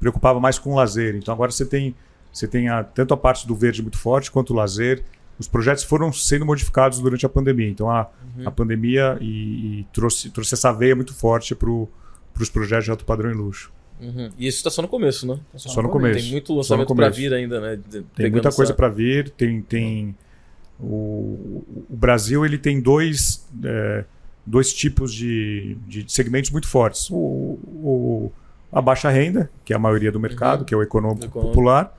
preocupava, mais com o lazer, então agora você tem, você tem a, tanto a parte do verde muito forte quanto o lazer os projetos foram sendo modificados durante a pandemia. Então a, uhum. a pandemia e, e trouxe, trouxe essa veia muito forte para os projetos de alto padrão e luxo. Uhum. E isso está só no começo, né? Tá só, só no, começo. Tem muito lançamento para vir ainda, né? De, tem muita essa... coisa para vir. Tem, tem o, o, Brasil ele tem dois, é, dois tipos de, de segmentos muito fortes. O, o, a baixa renda, que é a maioria do mercado, uhum. que é o econômico, econômico. popular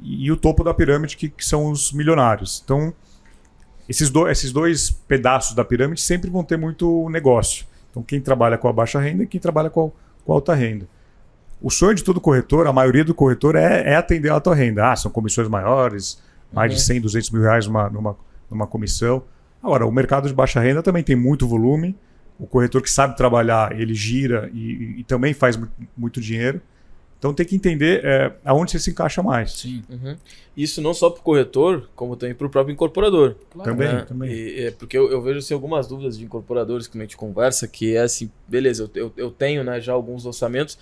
e o topo da pirâmide, que, que são os milionários. Então, esses, do, esses dois pedaços da pirâmide sempre vão ter muito negócio. Então, quem trabalha com a baixa renda e quem trabalha com a, com a alta renda. O sonho de todo corretor, a maioria do corretor, é, é atender a alta renda. Ah, são comissões maiores, mais uhum. de 100, 200 mil reais numa, numa, numa comissão. Agora, o mercado de baixa renda também tem muito volume. O corretor que sabe trabalhar, ele gira e, e, e também faz muito, muito dinheiro. Então tem que entender é, aonde você se encaixa mais. Sim. Uhum. Isso não só para o corretor, como também para o próprio incorporador. Claro. Também, né? também. E, é, porque eu, eu, vejo assim, algumas dúvidas de incorporadores que a gente conversa, que é assim, beleza, eu, eu, eu, tenho né, já alguns orçamentos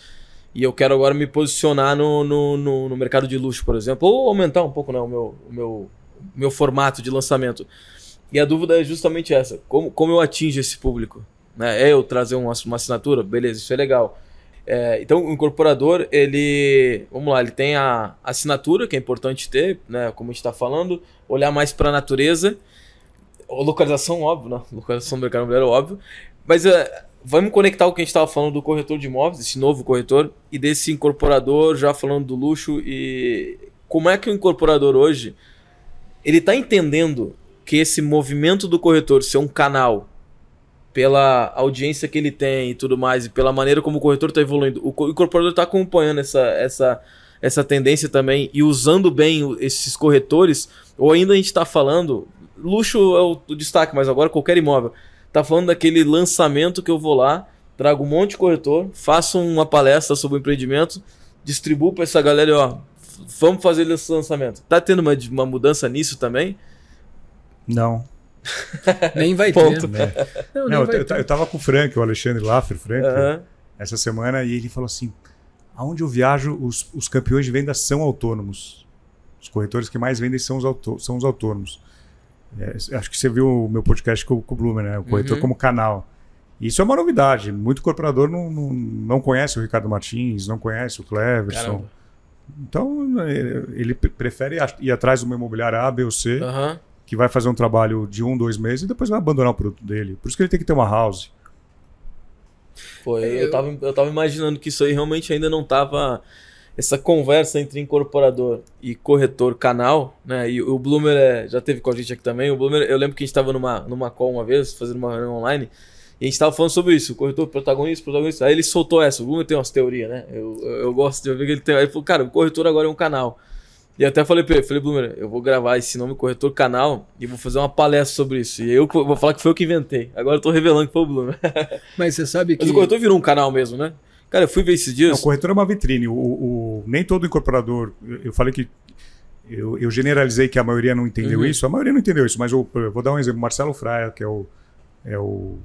e eu quero agora me posicionar no, no, no, no mercado de luxo, por exemplo, ou aumentar um pouco né, o, meu, o meu, meu formato de lançamento. E a dúvida é justamente essa: como, como eu atingo esse público? Né? É eu trazer uma, uma assinatura? Beleza, isso é legal. É, então, o incorporador, ele. Vamos lá, ele tem a assinatura, que é importante ter, né? Como a gente está falando, olhar mais para a natureza. Localização, óbvio, né? Localização do mercado imobiliário, óbvio. Mas é, vamos conectar o que a gente estava falando do corretor de imóveis, esse novo corretor, e desse incorporador, já falando do luxo. E como é que o incorporador hoje ele está entendendo que esse movimento do corretor ser um canal pela audiência que ele tem e tudo mais, e pela maneira como o corretor está evoluindo, o incorporador está acompanhando essa, essa, essa tendência também e usando bem esses corretores, ou ainda a gente está falando, luxo é o, o, destaque, mas agora qualquer imóvel, está falando daquele lançamento que eu vou lá, trago um monte de corretor, faço uma palestra sobre o empreendimento, distribuo para essa galera ó, vamos fazer esse lançamento. Tá tendo uma, uma mudança nisso também? Não. nem vai Ponto. ter. Não, não eu, eu, eu, tava com o Frank, o Alexandre Laffer, Frank, uhum. essa semana, e ele falou assim: aonde eu viajo, os, os campeões de venda são autônomos. Os corretores que mais vendem são os, autô são os autônomos. É, acho que você viu o meu podcast com, com o Blumer, né? O corretor uhum. como canal. Isso é uma novidade. Muito corporador não, não, não conhece o Ricardo Martins, não conhece o Cleverson. Caramba. Então, ele prefere ir atrás do meu imobiliário A, B ou C. Uhum que vai fazer um trabalho de um, dois meses e depois vai abandonar o produto dele. Por isso que ele tem que ter uma house. Foi, eu, eu, tava, eu tava imaginando que isso aí realmente ainda não tava. Essa conversa entre incorporador e corretor canal, né? E o Bloomer é, já teve com a gente aqui também. O Bloomer, eu lembro que a gente estava numa, numa call uma vez, fazendo uma reunião online, e a gente estava falando sobre isso, o corretor protagonista, protagonista. Aí ele soltou essa. O Bloomer tem umas teorias, né? Eu, eu, eu gosto de ouvir que ele tem. Aí ele falou, cara, o corretor agora é um canal. E até falei pra ele, falei, Blumer, eu vou gravar esse nome corretor canal e vou fazer uma palestra sobre isso. E eu vou falar que foi eu que inventei. Agora eu tô revelando que foi o Blumer. Mas você sabe que. Mas o corretor virou um canal mesmo, né? Cara, eu fui ver esses dias. Não, o corretor é uma vitrine. O, o, nem todo incorporador. Eu, falei que. Eu, eu, generalizei que a maioria não entendeu uhum. isso. A maioria não entendeu isso, mas eu, eu, vou dar um exemplo. Marcelo Fraia, que é o, é o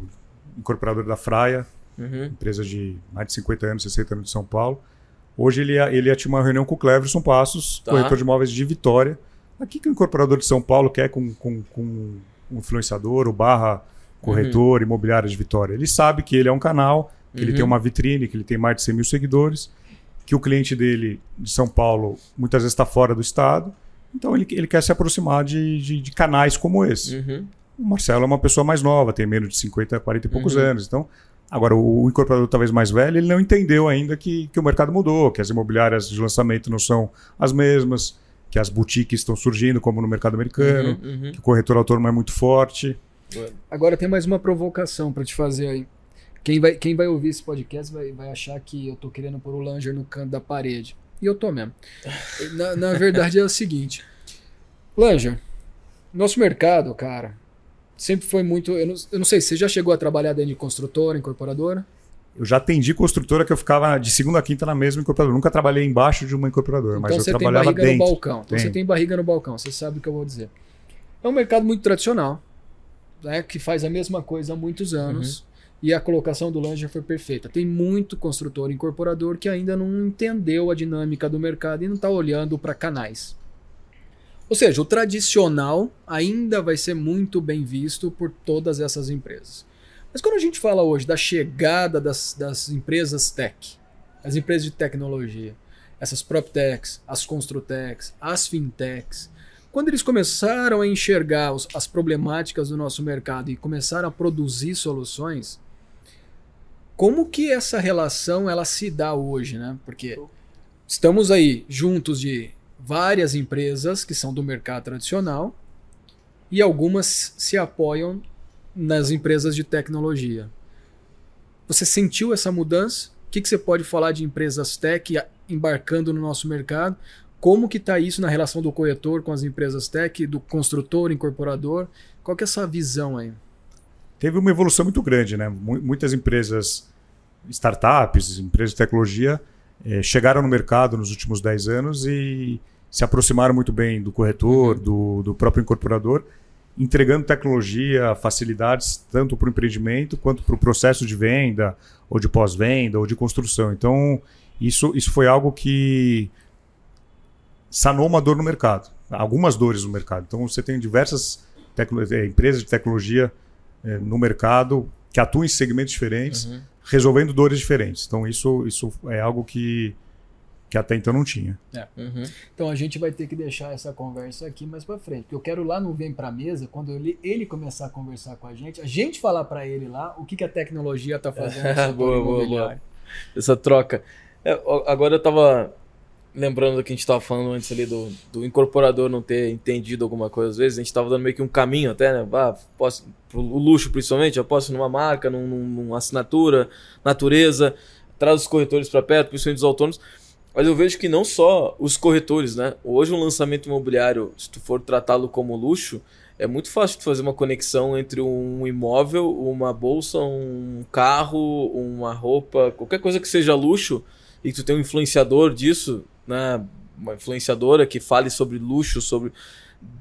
incorporador da Fraia, uhum. empresa de mais de 50 anos, 60 anos de São Paulo. Hoje ele ia, ele ia ter uma reunião com o Cleverson Passos, tá. corretor de imóveis de Vitória. Aqui que o incorporador de São Paulo quer com, com, com um influenciador, o barra corretor uhum. imobiliário de Vitória. Ele sabe que ele é um canal, que uhum. ele tem uhum. uma vitrine, que ele tem mais de 100 mil seguidores, que o cliente dele de São Paulo muitas vezes está fora do estado. Então ele, ele quer se aproximar de, de, de canais como esse. Uhum. O Marcelo é uma pessoa mais nova, tem menos de 50, 40 e poucos uhum. anos. Então, agora, o, incorporador talvez mais velho, ele não entendeu ainda que, que o mercado mudou, que as imobiliárias de lançamento não são as mesmas, que as boutiques estão surgindo, como no mercado americano, uhum, uhum. que o corretor autônomo é muito forte. Agora tem mais uma provocação para te fazer aí. Quem vai, quem vai ouvir esse podcast vai, vai achar que eu tô querendo pôr o Langer no canto da parede. E eu tô mesmo. Na, na verdade é o seguinte. Langer, nosso mercado, cara, sempre foi muito. Eu não, eu não sei, você já chegou a trabalhar dentro de construtora, incorporadora? Eu já atendi construtora que eu ficava de segunda a quinta na mesma incorporadora. nunca trabalhei embaixo de uma incorporadora, então mas eu trabalhava dentro. Então você tem barriga no balcão. Então você tem barriga no balcão, você sabe o que eu vou dizer. É um mercado muito tradicional, né, que faz a mesma coisa há muitos anos. Uhum. E a colocação do Langer foi perfeita. Tem muito construtor incorporador que ainda não entendeu a dinâmica do mercado e não está olhando para canais. Ou seja, o tradicional ainda vai ser muito bem visto por todas essas empresas. Mas quando a gente fala hoje da chegada das, das empresas tech, as empresas de tecnologia, essas PropTechs, as Construtechs, as Fintechs, quando eles começaram a enxergar os, as problemáticas do nosso mercado e começaram a produzir soluções, como que essa relação ela se dá hoje, né? Porque estamos aí juntos de várias empresas que são do mercado tradicional e algumas se apoiam nas empresas de tecnologia. Você sentiu essa mudança? O que, que você pode falar de empresas tech embarcando no nosso mercado? Como que está isso na relação do corretor com as empresas tech, do construtor, incorporador? Qual que é essa visão aí? Teve uma evolução muito grande, né? Muitas empresas, startups, empresas de tecnologia, eh, chegaram no mercado nos últimos 10 anos e se aproximaram muito bem do corretor, uhum. do, do próprio incorporador, entregando tecnologia, facilidades tanto para o empreendimento quanto para o processo de venda, ou de pós-venda, ou de construção. Então, isso, isso foi algo que sanou uma dor no mercado, algumas dores no mercado. Então você tem diversas é, empresas de tecnologia é, no mercado que atuam em segmentos diferentes, uhum. Resolvendo dores diferentes. Então isso, isso é algo que, que até então não tinha. É. Uhum. Então a gente vai ter que deixar essa conversa aqui mais para frente, porque eu quero lá no Vem para mesa, quando ele, ele começar a conversar com a gente, a gente falar para ele lá o que, que a tecnologia está fazendo. boa, boa, boa. Essa troca. É, agora eu estava lembrando do que a gente estava falando antes ali do, do incorporador não ter entendido alguma coisa às vezes, a gente estava dando meio que um caminho até, né? Ah, posso, o luxo principalmente, eu posso numa marca, num, numa assinatura, natureza, traz os corretores para perto, principalmente os autônomos. Mas eu vejo que não só os corretores, né? Hoje um lançamento imobiliário, se tu for tratá-lo como luxo, é muito fácil de fazer uma conexão entre um imóvel, uma bolsa, um carro, uma roupa, qualquer coisa que seja luxo, e que tu tem um influenciador disso, né, uma influenciadora que fale sobre luxo, sobre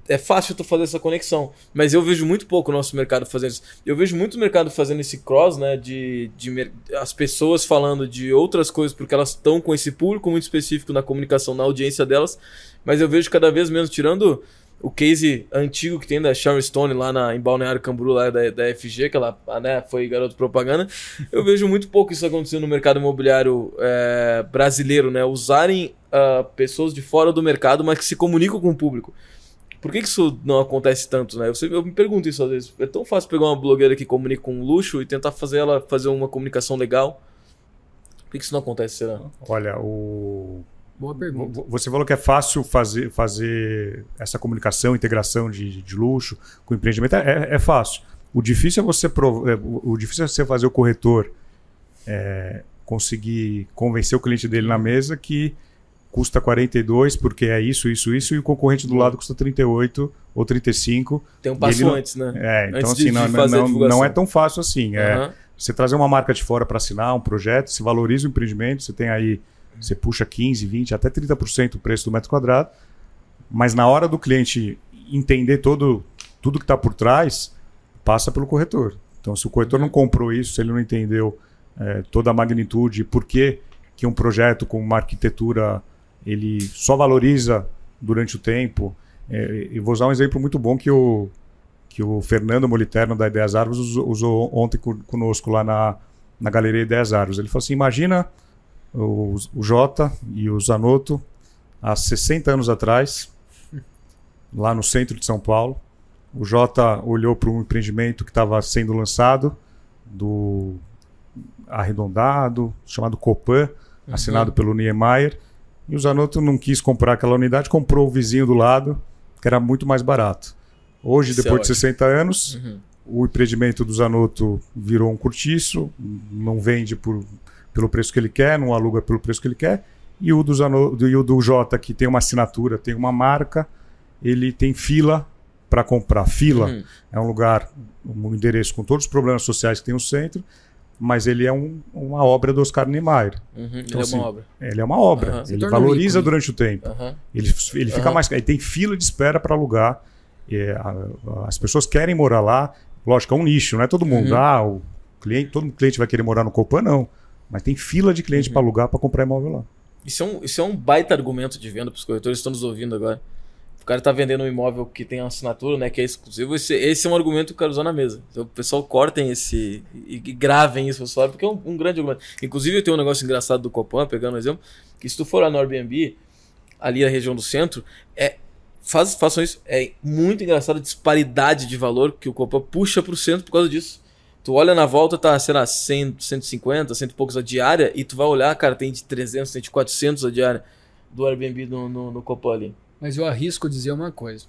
é fácil tu fazer essa conexão, mas eu vejo muito pouco o nosso mercado fazendo isso. Eu vejo muito o mercado fazendo esse cross, né, de, de as pessoas falando de outras coisas porque elas estão com esse público muito específico na comunicação, na audiência delas, mas eu vejo cada vez menos tirando o case antigo que tem da Sharon Stone lá na, em Balneário Camburu, lá da, da FG, que ela né, foi garoto propaganda. Eu vejo muito pouco isso acontecendo no mercado imobiliário é, brasileiro, né? Usarem uh, pessoas de fora do mercado, mas que se comunicam com o público. Por que, que isso não acontece tanto, né? Eu, eu me pergunto isso às vezes. É tão fácil pegar uma blogueira que comunica com luxo e tentar fazer ela fazer uma comunicação legal. Por que, que isso não acontece, será? Olha, o Boa pergunta. Você falou que é fácil fazer, fazer essa comunicação, integração de, de luxo com empreendimento. É, é fácil. O difícil é você prov... É, o difícil é você fazer o corretor é, conseguir convencer o cliente dele na mesa que custa 42 porque é isso, isso, isso, e o concorrente do lado custa 38 ou 35. Tem um passo não... antes, né? É, então antes assim, de, não, de não, não, é tão fácil assim. Uhum. É, você trazer uma marca de fora para assinar um projeto, se valoriza o empreendimento, você tem aí, você puxa 15, 20, até 30% o preço do metro quadrado, mas na hora do cliente entender todo, tudo que está por trás, passa pelo corretor. Então, se o corretor não comprou isso, se ele não entendeu é, toda a magnitude, por que, que um projeto com uma arquitetura ele só valoriza durante o tempo. É, eu vou usar um exemplo muito bom que o, que o Fernando Moliterno da Ideias Árvores usou, ontem conosco lá na, na Galeria Ideias Árvores. Ele falou assim: imagina o, o Jota e o Zanotto há 60 anos atrás, lá no centro de São Paulo o Jota olhou para um empreendimento que estava sendo lançado, do arredondado, chamado Copan, uhum. assinado pelo Niemeyer. E o Zanotto não quis comprar aquela unidade, comprou o vizinho do lado, que era muito mais barato. Hoje, Isso depois é de 60 anos, uhum. o empreendimento do Zanotto virou um curtiço, não vende por, pelo preço que ele quer, não aluga pelo preço que ele quer. E o do, Zanotto, e o do Jota, que tem uma assinatura, tem uma marca, ele tem fila para comprar. Fila uhum. é um lugar, um endereço com todos os problemas sociais que tem no centro, mas ele é um, uma obra do Oscar Niemeyer. Uhum. Então, ele é uma assim, obra. Ele é uma obra. Uhum. Ele valoriza rico, durante o tempo. Ele, ele fica mais. Ele tem fila de espera para alugar. É, a, as pessoas querem morar lá. Lógico, é um nicho, não é todo mundo. Uhum. Ah, o cliente, todo cliente vai querer morar no Copan, não. Mas tem fila de cliente uhum. para alugar para comprar imóvel lá. Isso é, um, isso é um baita argumento de venda para os corretores que estão nos ouvindo agora o cara tá vendendo um imóvel que tem assinatura, né, que é exclusivo, esse, esse é um argumento que eu quero usar na mesa. Então, o pessoal cortem esse e, e gravem isso, pessoal, porque é um, um, grande argumento. Inclusive, eu tenho um negócio engraçado do Copan, pegando um exemplo, que se tu for lá no Airbnb, ali na região do centro, é faz, façam isso, é muito engraçado a disparidade de valor que o Copan puxa pro centro por causa disso. Tu olha na volta, tá, sei lá, 100, 150, 100 e poucos a diária, e tu vai olhar, cara, tem de 300, tem de 400 a diária do Airbnb no, no, no Copan ali. Mas eu arrisco dizer uma coisa.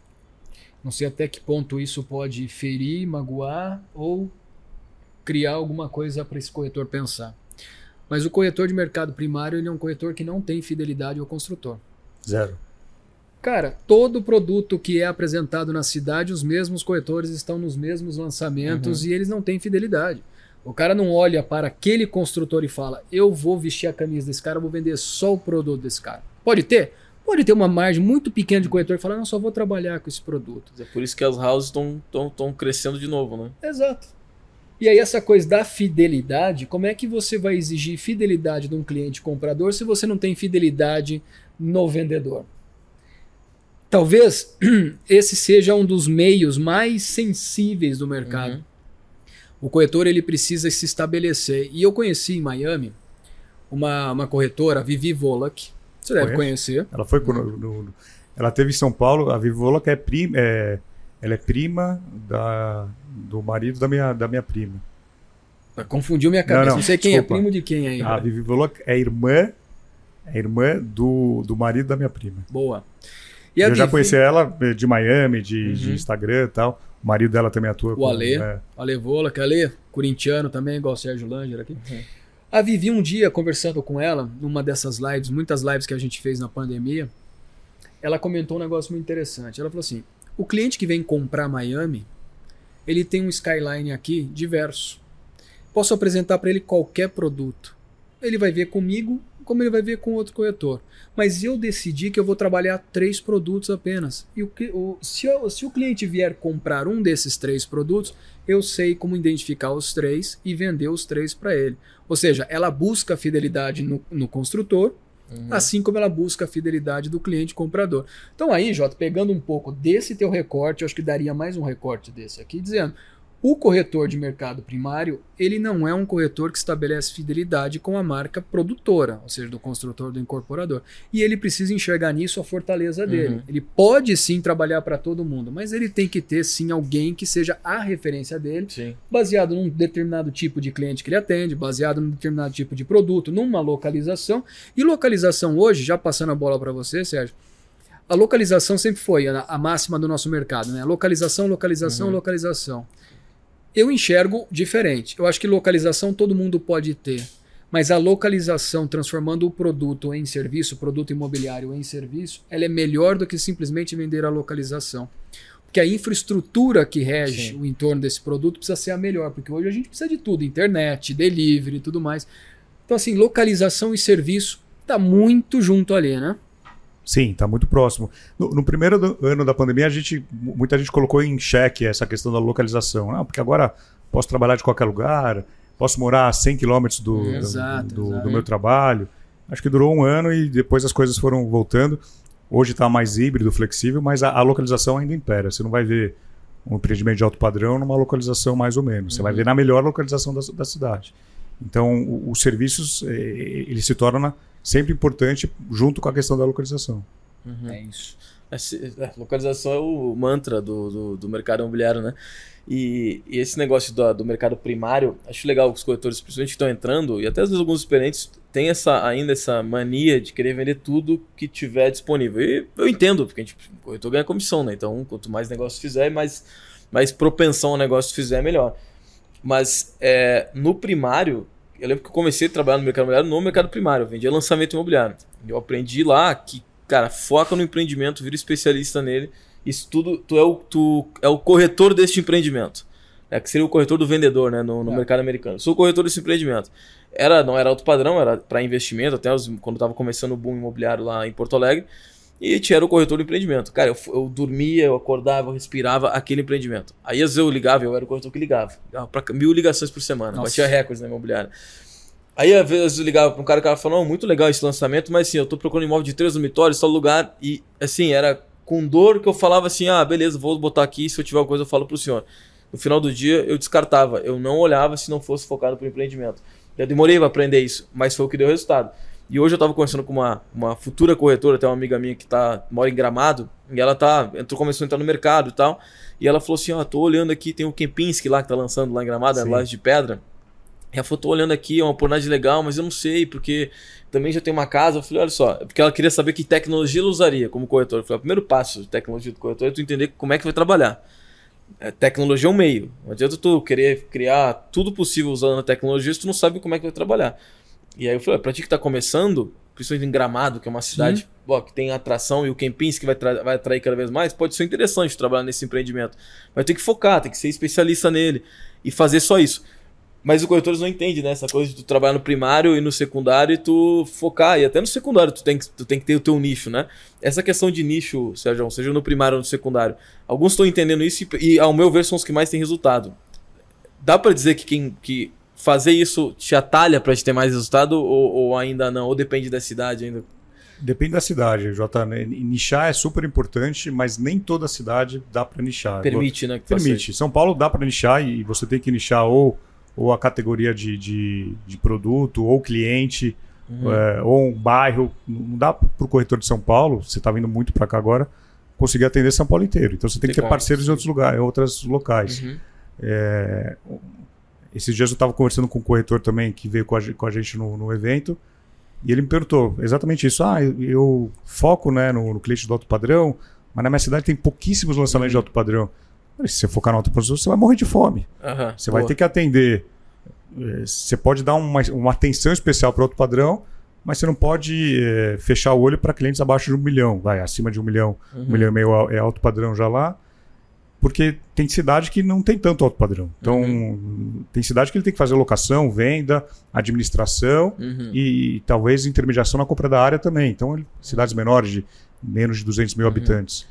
Não sei até que ponto isso pode ferir, magoar ou criar alguma coisa para esse corretor pensar. Mas o corretor de mercado primário ele é um corretor que não tem fidelidade ao construtor. Zero. Cara, todo produto que é apresentado na cidade, os mesmos corretores estão nos mesmos lançamentos uhum. e eles não têm fidelidade. O cara não olha para aquele construtor e fala: eu vou vestir a camisa desse cara, vou vender só o produto desse cara. Pode ter? Pode ter uma margem muito pequena de corretor e falar, não, só vou trabalhar com esse produto. É por isso que as houses estão crescendo de novo, né? Exato. E aí essa coisa da fidelidade, como é que você vai exigir fidelidade de um cliente comprador se você não tem fidelidade no vendedor? Talvez esse seja um dos meios mais sensíveis do mercado. Uhum. O corretor ele precisa se estabelecer. E eu conheci em Miami uma, uma corretora, a Vivi Volak, você deve conhecer. Ela foi no, no, ela teve em São Paulo, a Vivola que é prima, é, ela é prima da, do marido da minha, da minha prima. Confundiu minha cabeça. Não, não, não sei quem é primo de quem aí. A Vivola é irmã, é irmã do, do marido da minha prima. Boa. eu Vivi... já conheci ela de Miami, de, uhum. de Instagram e tal. O marido dela também atua. O com, Ale, é... Ale Vola, que é Ale, corintiano também, igual o Sérgio Langer aqui. Uhum. A Vivi, um dia, conversando com ela, numa dessas lives, muitas lives que a gente fez na pandemia, ela comentou um negócio muito interessante. Ela falou assim: o cliente que vem comprar Miami, ele tem um skyline aqui diverso. Posso apresentar para ele qualquer produto. Ele vai ver comigo como ele vai ver com outro corretor. Mas eu decidi que eu vou trabalhar três produtos apenas. E o, o, se, se o cliente vier comprar um desses três produtos, eu sei como identificar os três e vender os três para ele. Ou seja, ela busca a fidelidade no, no construtor, uhum. assim como ela busca a fidelidade do cliente comprador. Então aí, Jota, pegando um pouco desse teu recorte, eu acho que daria mais um recorte desse aqui, dizendo o corretor de mercado primário, ele não é um corretor que estabelece fidelidade com a marca produtora, ou seja, do construtor, do incorporador. E ele precisa enxergar nisso a fortaleza dele. Uhum. Ele pode sim trabalhar para todo mundo, mas ele tem que ter sim alguém que seja a referência dele, sim. baseado num determinado tipo de cliente que ele atende, baseado num determinado tipo de produto, numa localização. E localização hoje, já passando a bola para você, Sérgio, a localização sempre foi a, máxima do nosso mercado, né? Localização, localização, uhum. localização eu enxergo diferente. Eu acho que localização todo mundo pode ter, mas a localização transformando o produto em serviço, produto imobiliário em serviço, ela é melhor do que simplesmente vender a localização. que a infraestrutura que rege Sim. o entorno desse produto precisa ser a melhor, porque hoje a gente precisa de tudo, internet, delivery e tudo mais. Então, assim, localização e serviço tá muito junto ali, né? Sim, está muito próximo. No, no primeiro do- ano da pandemia, a gente, muita gente colocou em xeque essa questão da localização. Não, porque agora posso trabalhar de qualquer lugar, posso morar a 100 quilômetros do, do- Exato, do, do meu trabalho. Acho que durou um ano e depois as coisas foram voltando. Hoje está mais híbrido, flexível, mas a, a localização ainda impera. Você não vai ver um empreendimento de alto padrão numa localização mais ou menos. Você vai ver na melhor localização da, da cidade. Então, os serviços, eh, ele se torna sempre importante junto com a questão da localização. É isso. Esse- é, localização é o mantra do, do, do mercado imobiliário, né? E, e esse negócio do, do mercado primário, acho legal que os corretores, principalmente que estão entrando, e até às vezes alguns experientes, têm essa, ainda essa mania de querer vender tudo que tiver disponível. E eu entendo, porque a gente, o corretor ganha comissão, né? Então, quanto mais negócio fizer, mais, mais propensão ao negócio fizer, melhor. Mas é, no primário, eu lembro que eu comecei a trabalhar no mercado imobiliário no mercado primário, eu vendia lançamento imobiliário. Eu aprendi lá que, cara, foca no empreendimento, vira especialista nele. Isso tudo, tu é o, tu é o corretor deste empreendimento. É, que seria o corretor do vendedor, né, no, no É. mercado americano. Eu sou o corretor desse empreendimento. Era, não era alto padrão, era para investimento, até os- quando estava começando o boom imobiliário lá em Porto Alegre. E tinha era o corretor do empreendimento. Cara, eu, eu dormia, eu acordava, eu respirava aquele empreendimento. Aí às vezes eu ligava, eu era o corretor que ligava. Ligava pra mil ligações por semana. Nossa. Batia recordes na imobiliária. Aí às vezes eu ligava para um cara, o cara falou, não, muito legal esse lançamento, mas assim, eu tô procurando imóvel de três dormitórios, tal lugar. E assim, era com dor que eu falava assim, ah, beleza, vou botar aqui, se eu tiver alguma coisa eu falo pro senhor. No final do dia eu descartava, eu não olhava se não fosse focado pro empreendimento. Eu demorei para aprender isso, mas foi o que deu resultado. E hoje eu estava conversando com uma, uma futura corretora, até uma amiga minha que tá, mora em Gramado, e ela tá, entrou, começou a entrar no mercado e tal. E ela falou assim: Ó, tô olhando aqui, tem o Kempinski lá que tá lançando lá em Gramado, Sim. laje de pedra. E ela falou: tô olhando aqui, é uma oportunidade legal, mas eu não sei, porque também já tem uma casa. Eu falei: olha só, é porque ela queria saber que tecnologia ela usaria como corretor. Eu falei: o primeiro passo de tecnologia do corretor é tu entender como é que vai trabalhar. É, tecnologia é um meio. Não adianta tu querer criar tudo possível usando a tecnologia se tu não sabe como é que vai trabalhar. E aí eu falei, pra ti que tá começando, principalmente em Gramado, que é uma cidade ó, que tem atração, e o Kempinski vai, tra- vai atrair cada vez mais, pode ser interessante trabalhar nesse empreendimento. Mas tem que focar, tem que ser especialista nele e fazer só isso. Mas os corretores não entendem, né? Essa coisa de tu trabalhar no primário e no secundário e tu focar. E até no secundário tu tem que, tu tem que ter o teu nicho, né? Essa questão de nicho, Sérgio, seja no primário ou no secundário. Alguns estão entendendo isso e, e, ao meu ver, são os que mais têm resultado. Dá pra dizer que quem que fazer isso te atalha pra te ter mais resultado ou, ou ainda não? Ou depende da cidade ainda? Depende da cidade, Jota. né? Nichar é super importante, mas nem toda cidade dá para nichar. Permite, né? Permite. São Paulo dá para nichar e você tem que nichar ou, ou a categoria de, de, de produto, ou cliente. Uhum. é, ou um bairro. Não dá para o corretor de São Paulo, você está vindo muito para cá agora, conseguir atender São Paulo inteiro. Então você tem Tem que ter como. parceiros em outros lugares, em outros locais. Uhum. É, esses dias eu estava conversando com um corretor também que veio com a, com a gente no, no evento e ele me perguntou exatamente isso. Ah, eu, eu foco né, no, no cliente do alto padrão, mas na minha cidade tem pouquíssimos lançamentos de alto padrão. Se você focar no alto padrão, você vai morrer de fome. Aham, Você vai boa. ter que atender. eh, Você pode dar uma, uma atenção especial para outro padrão, mas você não pode eh, fechar o olho para clientes abaixo de um milhão. Vai, acima de um milhão, Uhum. um milhão e meio é alto padrão já lá. Porque tem cidade que não tem tanto alto padrão. Então, Uhum. tem cidade que ele tem que fazer locação, venda, administração Uhum. e, talvez intermediação na compra da área também. Então, ele- cidades menores de menos de 200 mil Uhum. habitantes.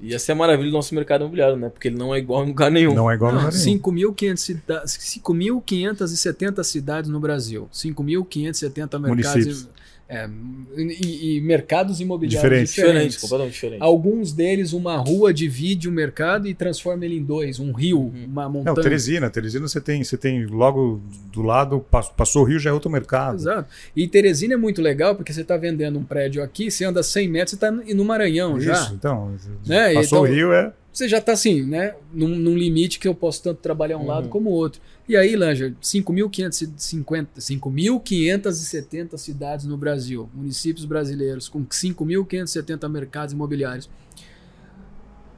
E essa é a maravilha do nosso mercado imobiliário, né? Porque ele não é igual em lugar nenhum. Não é igual Não, lugar nenhum. 5.500 cida- 5.570 cidades no Brasil. 5.570 mercados. Municípios. É, e, e mercados imobiliários Diferentes. Diferente, diferentes. completamente diferente. Alguns deles, uma rua divide o mercado e transforma ele em dois. Um rio, Uhum. uma montanha. Não, Teresina. Teresina você tem, você tem logo do lado, pas- passou o rio, já é outro mercado. Exato. E Teresina é muito legal porque você está vendendo um prédio aqui, você anda 100 metros, você está no Maranhão já. Isso, então. Né, Passou então- o rio, é. Você já está assim, né? Num, num limite que eu posso tanto trabalhar um Uhum. lado como o outro. E aí, 5.550, 5.570 cidades no Brasil, municípios brasileiros, com 5.570 mercados imobiliários.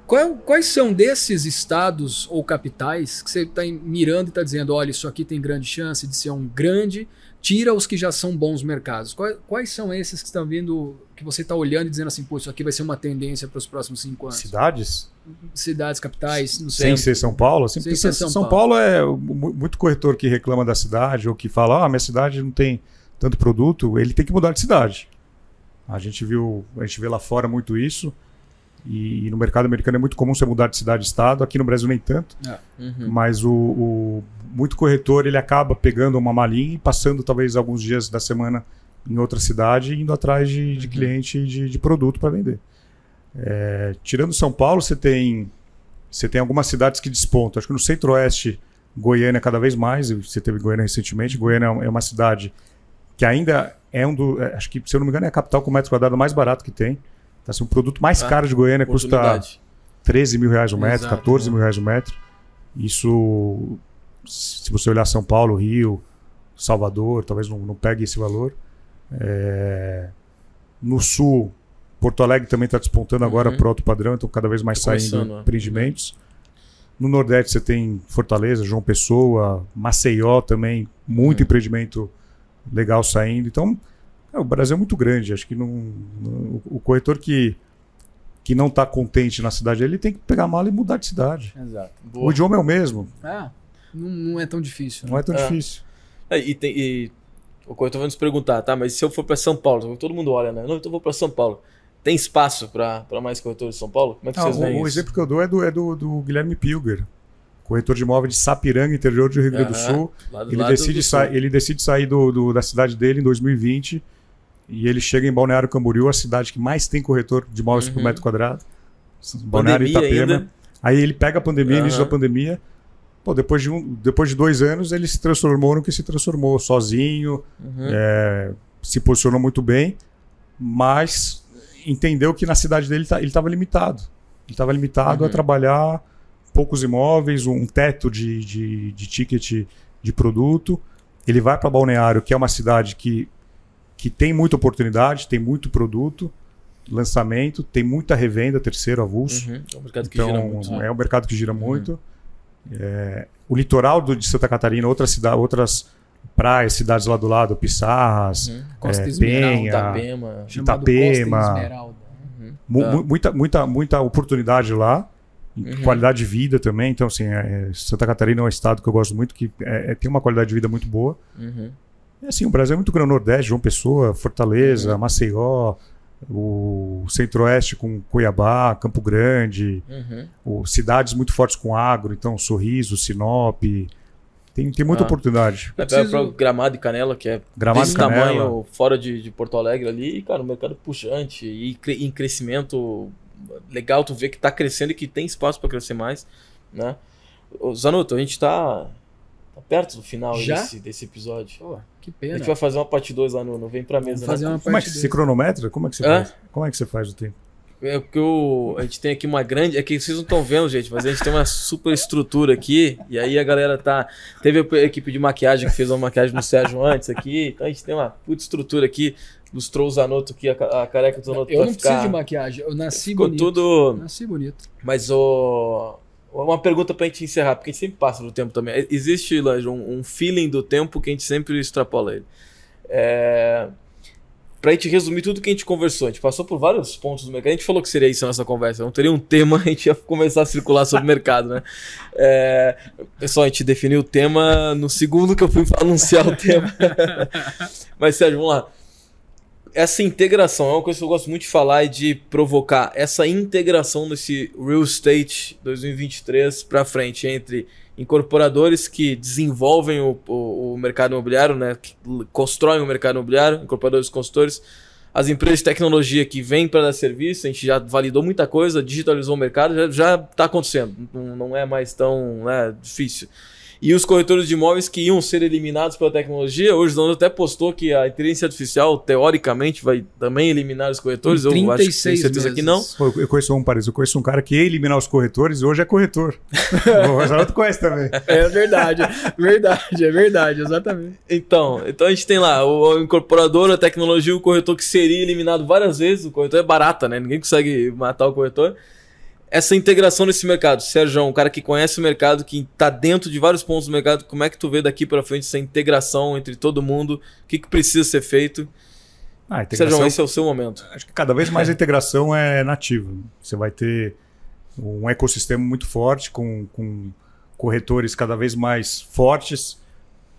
Qual- quais são desses estados ou capitais que você está mirando e está dizendo, olha, isso aqui tem grande chance de ser um grande tira os que já são bons mercados. Quais, quais são esses que estão vindo, que você está olhando e dizendo assim, pô, isso aqui vai ser uma tendência para os próximos cinco anos? Cidades? Cidades, capitais, no Sem centro. ser São Paulo? Assim, Sem ser São, São Paulo. é mu- muito corretor que reclama da cidade ou que fala, ah, minha cidade não tem tanto produto, ele tem que mudar de cidade. A gente viu, a gente vê lá fora muito isso. E, e no mercado americano é muito comum você mudar de cidade e estado, aqui no Brasil nem tanto. Uhum. Mas o, o- muito corretor ele acaba pegando uma malinha e passando talvez alguns dias da semana em outra cidade e indo atrás de, de Uhum. cliente de, de produto para vender. É, tirando São Paulo, você tem você tem algumas cidades que despontam. Acho que no centro-oeste, Goiânia cada vez mais. Você teve Goiânia recentemente. Goiânia é uma- é uma cidade que ainda é um do. é, Acho que, se eu não me engano, é a capital com metro quadrado mais barato que tem. Então, assim, o produto mais Ah, caro de Goiânia custa Oportunidade. 13 mil reais o metro, Exato, 14 né? mil reais o metro. Isso, se você olhar São Paulo, Rio, Salvador, talvez não, não pegue esse valor. É, No sul, Porto Alegre também está despontando agora Uhum. para outro padrão, então cada vez mais Tá saindo né? empreendimentos. No Nordeste você tem Fortaleza, João Pessoa, Maceió também, muito Uhum. empreendimento legal saindo. Então, o Brasil é muito grande. Acho que não, não- o corretor que, que não está contente na cidade dele tem que pegar a mala e mudar de cidade. Exato. O idioma é o mesmo, Ah, não, não é tão difícil. né? não é tão É. difícil. É, e, tem, e o corretor vai nos perguntar, tá? Mas se eu for para São Paulo, todo mundo olha, né? Não, então eu vou para São Paulo. Tem espaço para mais corretores de São Paulo? Como é que Ah, vocês o, veem o isso? exemplo que eu dou é do, é do, do Guilherme Pilger, corretor de imóvel de Sapiranga, interior do Rio Grande do Aham. Sul. Lá do Ele lado decide, do sul. ele decide sair do, do- da cidade dele em 2020 e ele chega em Balneário Camboriú, a cidade que mais tem corretor de imóveis por Uhum. metro quadrado. Balneário Pandemia Itapema. ainda. Aí ele pega a pandemia, início Aham. da pandemia. Pô, depois de, um, depois de dois anos, ele se transformou no que se transformou, sozinho, Uhum. é, se posicionou muito bem, mas entendeu que na cidade dele tá- ele estava limitado. Ele estava limitado a Uhum. trabalhar poucos imóveis, um teto de, de, de ticket de produto. Ele vai para Balneário, que é uma cidade que, que tem muita oportunidade, tem muito produto, lançamento, tem muita revenda, terceiro avulso. Uhum. É um mercado que gira Então, muito. né? é um mercado que gira muito. É, o litoral do- de Santa Catarina, outras, cida outras praias, cidades lá do lado, Pissarras, Uhum. Costa é, Esmeralda. Penha, Itapema. Itapema. Costa Esmeralda. Uhum. mu- Tá. mu- muita, muita, muita oportunidade lá, Uhum. qualidade de vida também. Então, assim, é, Santa Catarina é um estado que eu gosto muito, que é- é- tem uma qualidade de vida muito boa. Uhum. E, assim, o Brasil é muito grande, Nordeste, João Pessoa, Fortaleza, Uhum. Maceió, o Centro-Oeste com Cuiabá, Campo Grande, Uhum. o- cidades muito fortes com agro, então Sorriso, Sinop. Tem, tem muita Ah. oportunidade. É, preciso- Gramado e Canela, que é Gramado desse Canela. tamanho fora de, de Porto Alegre ali, e, cara, o mercado puxante e cre- em crescimento legal, tu vê que tá crescendo e que tem espaço para crescer mais, né? Zanuto, a gente tá, tá perto do final Já? Desse, desse episódio. Pô, que A pena. gente vai fazer uma parte 2 lá no, no Vem Pra Mesa, Vamos fazer né? uma Como é parte que dois. você cronometra? Como é que você Hã? faz? Como é que você faz o tempo? É porque o, a gente tem aqui uma grande. É que vocês não estão vendo, gente, mas a gente tem uma super estrutura aqui. E aí a galera tá. Teve a equipe de maquiagem que fez uma maquiagem no Sérgio antes aqui. Então a gente tem uma puta estrutura aqui. Lustrou o Zanotto aqui, a, a careca do Zanotto Eu não ficar. preciso de maquiagem. Eu nasci Ficou bonito. tudo. Nasci bonito. Mas o. Uma pergunta pra gente encerrar, porque a gente sempre passa do tempo também. Existe, Lange, um, um feeling do tempo que a gente sempre extrapola ele. É... Pra gente resumir tudo que a gente conversou, a gente passou por vários pontos do mercado. A gente falou que seria isso a nossa conversa. Não teria um tema, a gente ia começar a circular sobre o mercado, né? É... Pessoal, a gente definiu o tema no segundo que eu fui anunciar o tema. Mas, Sérgio, vamos lá essa integração é uma coisa que eu gosto muito de falar e de provocar essa integração desse real estate 2023 para frente entre incorporadores que desenvolvem o, o, o mercado imobiliário, né, que constroem o mercado imobiliário, incorporadores consultores, as empresas de tecnologia que vêm para dar serviço, a gente já validou muita coisa, digitalizou o mercado, já está acontecendo, não, não é mais tão né, difícil. E os corretores de imóveis que iam ser eliminados pela tecnologia, hoje o Dono até postou que a inteligência artificial, teoricamente, vai também eliminar os corretores. Em Eu acho que tenho 36 certeza que não. meses. Pô, eu conheço um parecido, eu conheço um cara que ia eliminar os corretores e hoje é corretor. o Rosaroto conhece também. É verdade, verdade, é verdade, exatamente. Então, então a gente tem lá o, o incorporador, a tecnologia, o corretor que seria eliminado várias vezes. O corretor é barata, né? Ninguém consegue matar o corretor. Essa integração nesse mercado. Sérgio, um cara que conhece o mercado, que está dentro de vários pontos do mercado, como é que tu vê daqui para frente essa integração entre todo mundo? O que, que precisa ser feito? Ah, Sérgio, esse é o seu momento. Acho que cada vez mais a integração é nativa. Você vai ter um ecossistema muito forte, com, com corretores cada vez mais fortes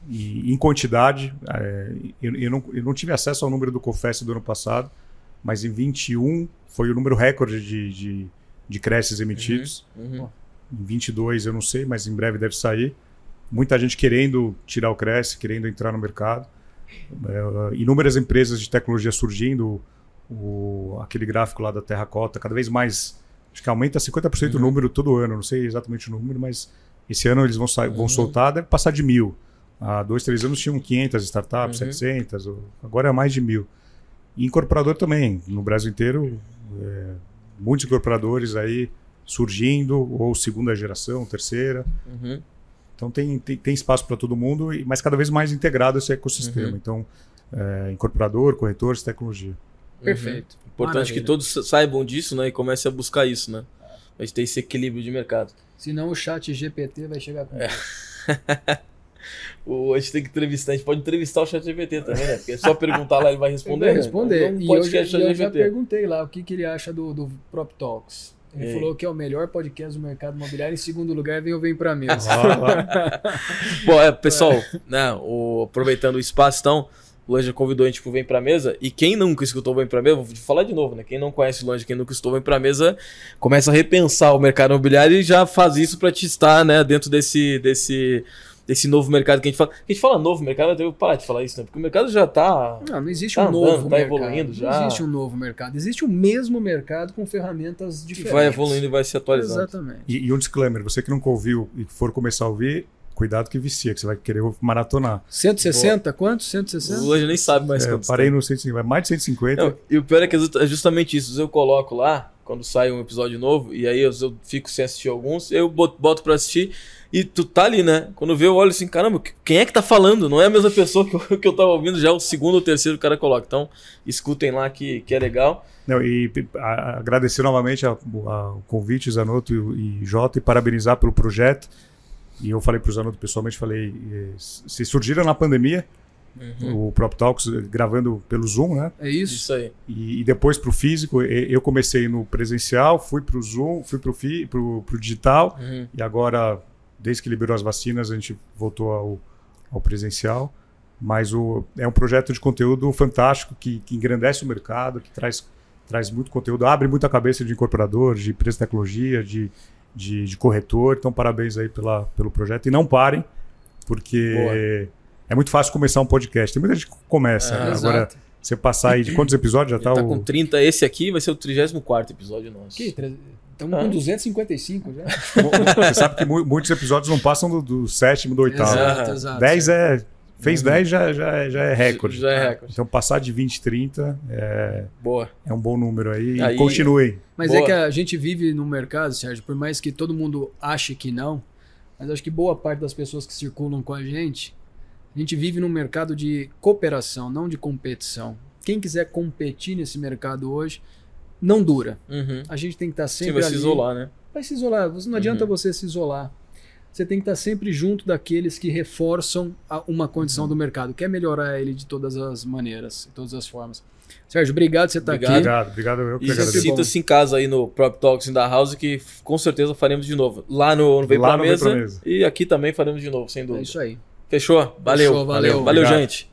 e em quantidade. É, eu, eu, não, eu não tive acesso ao número do COFES do ano passado, mas em 21 foi o número recorde de, de, de creches emitidos. Uhum, uhum. Em 22 eu não sei, mas em breve deve sair. Muita gente querendo tirar o Cresce, querendo entrar no mercado. É, inúmeras empresas de tecnologia surgindo. O, aquele gráfico lá da Terracota, cada vez mais. Acho que aumenta 50% uhum. o número todo ano. Não sei exatamente o número, mas esse ano eles vão, vão soltar, deve passar de mil. Há dois, três anos tinham 500 startups, uhum. 700, agora é mais de mil. E incorporador também, no Brasil inteiro, é, muitos incorporadores aí surgindo, ou segunda geração, terceira. Uhum. Então tem, tem, tem espaço para todo mundo, mas cada vez mais integrado esse ecossistema. Uhum. Então, é, incorporador, corretores, tecnologia. Perfeito. Uhum. Importante Maravilha. que todos saibam disso né, e comecem a buscar isso, né? A gente tem esse equilíbrio de mercado. Senão o chat GPT vai chegar com é. o, a gente tem que entrevistar, a gente pode entrevistar o chat GPT também, né? Porque é só perguntar lá, ele vai responder. Ele vai responder. Né? Então, e eu já, eu já perguntei lá o que, que ele acha do, do Prop Talks. Ele Ei. falou que é o melhor podcast do mercado imobiliário. Em segundo lugar, vem o Vem Pra Mesa. Bom, é, pessoal, né, o, aproveitando o espaço, então, o Lange convidou a gente pro Vem Pra Mesa. E quem nunca escutou Vem Pra Mesa, vou falar de novo, né? Quem não conhece o Lange, quem nunca escutou Vem Pra Mesa, começa a repensar o mercado imobiliário e já faz isso para te estar, né, dentro desse, desse desse novo mercado que a gente fala. A gente fala novo mercado, eu devo parar de falar isso, né? Porque o mercado já está. Não, não existe tá um andando, novo tá mercado. evoluindo já. Não existe um novo mercado. Existe o mesmo mercado com ferramentas diferentes. Que vai evoluindo e vai se atualizando. Exatamente. E, e um disclaimer: você que nunca ouviu e for começar a ouvir, cuidado que vicia, que você vai querer maratonar. 160? Boa. Quantos? 160? Hoje nem sabe mais é, quantos. Parei tem. no 150, mais de 150. Não, e o pior é que é justamente isso. Eu coloco lá, quando sai um episódio novo, e aí eu, eu fico sem assistir alguns, eu boto para assistir. E tu tá ali, né? Quando vê, eu olho assim, caramba, quem é que tá falando? Não é a mesma pessoa que eu, que eu tava ouvindo, já é o segundo ou terceiro o cara coloca. Então, escutem lá que, que é legal. Não, e a, agradecer novamente a, o convite, Zanotto e, e Jota, e parabenizar pelo projeto. E eu falei pro Zanotto pessoalmente, falei, eh, se surgiram na pandemia, uhum. o Prop Talks gravando pelo Zoom, né? É isso. Isso aí. E, e depois pro físico, eu comecei no presencial, fui pro Zoom, fui pro, pro digital, uhum. e agora desde que liberou as vacinas, a gente voltou ao, ao presencial. Mas o, é um projeto de conteúdo fantástico que, que engrandece o mercado, que traz, traz muito conteúdo, abre muita cabeça de incorporador, de empresa de tecnologia, de, de, de, corretor. Então, parabéns aí pela, pelo projeto. E não parem, porque Boa. É muito fácil começar um podcast. Tem muita gente que começa. É, Agora, exato. você passar aí de quantos episódios já está? Tá o... com 30. Esse aqui vai ser o 34 episódio nosso. Que? Estamos ah. com 255 já. Você sabe que muitos episódios não passam do, do sétimo, do oitavo. Exato, exato. 10 é. Fez 10 já, já, já é recorde. Já é recorde. Então passar de 20, 30 é, Boa. é um bom número aí. aí e continuem. Mas é Boa. é que a gente vive num mercado, Sérgio, por mais que todo mundo ache que não, mas acho que boa parte das pessoas que circulam com a gente, a gente vive num mercado de cooperação, não de competição. Quem quiser competir nesse mercado hoje, não dura. Uhum. A gente tem que estar sempre Sim, vai ali. se isolar, né? Vai se isolar. Não adianta uhum. você se isolar. Você tem que estar sempre junto daqueles que reforçam uma condição uhum. do mercado, quer melhorar ele de todas as maneiras, de todas as formas. Sérgio, obrigado por você estar obrigado. aqui. Obrigado, obrigado. Eu que e sinta-se em casa aí no Prop Talks in da House, que com certeza faremos de novo. Lá no, no Vem, Lá pra, no mesa, pra Mesa. E aqui também faremos de novo, sem dúvida. É isso aí. Fechou. Valeu. Fechou, valeu. Valeu, valeu gente.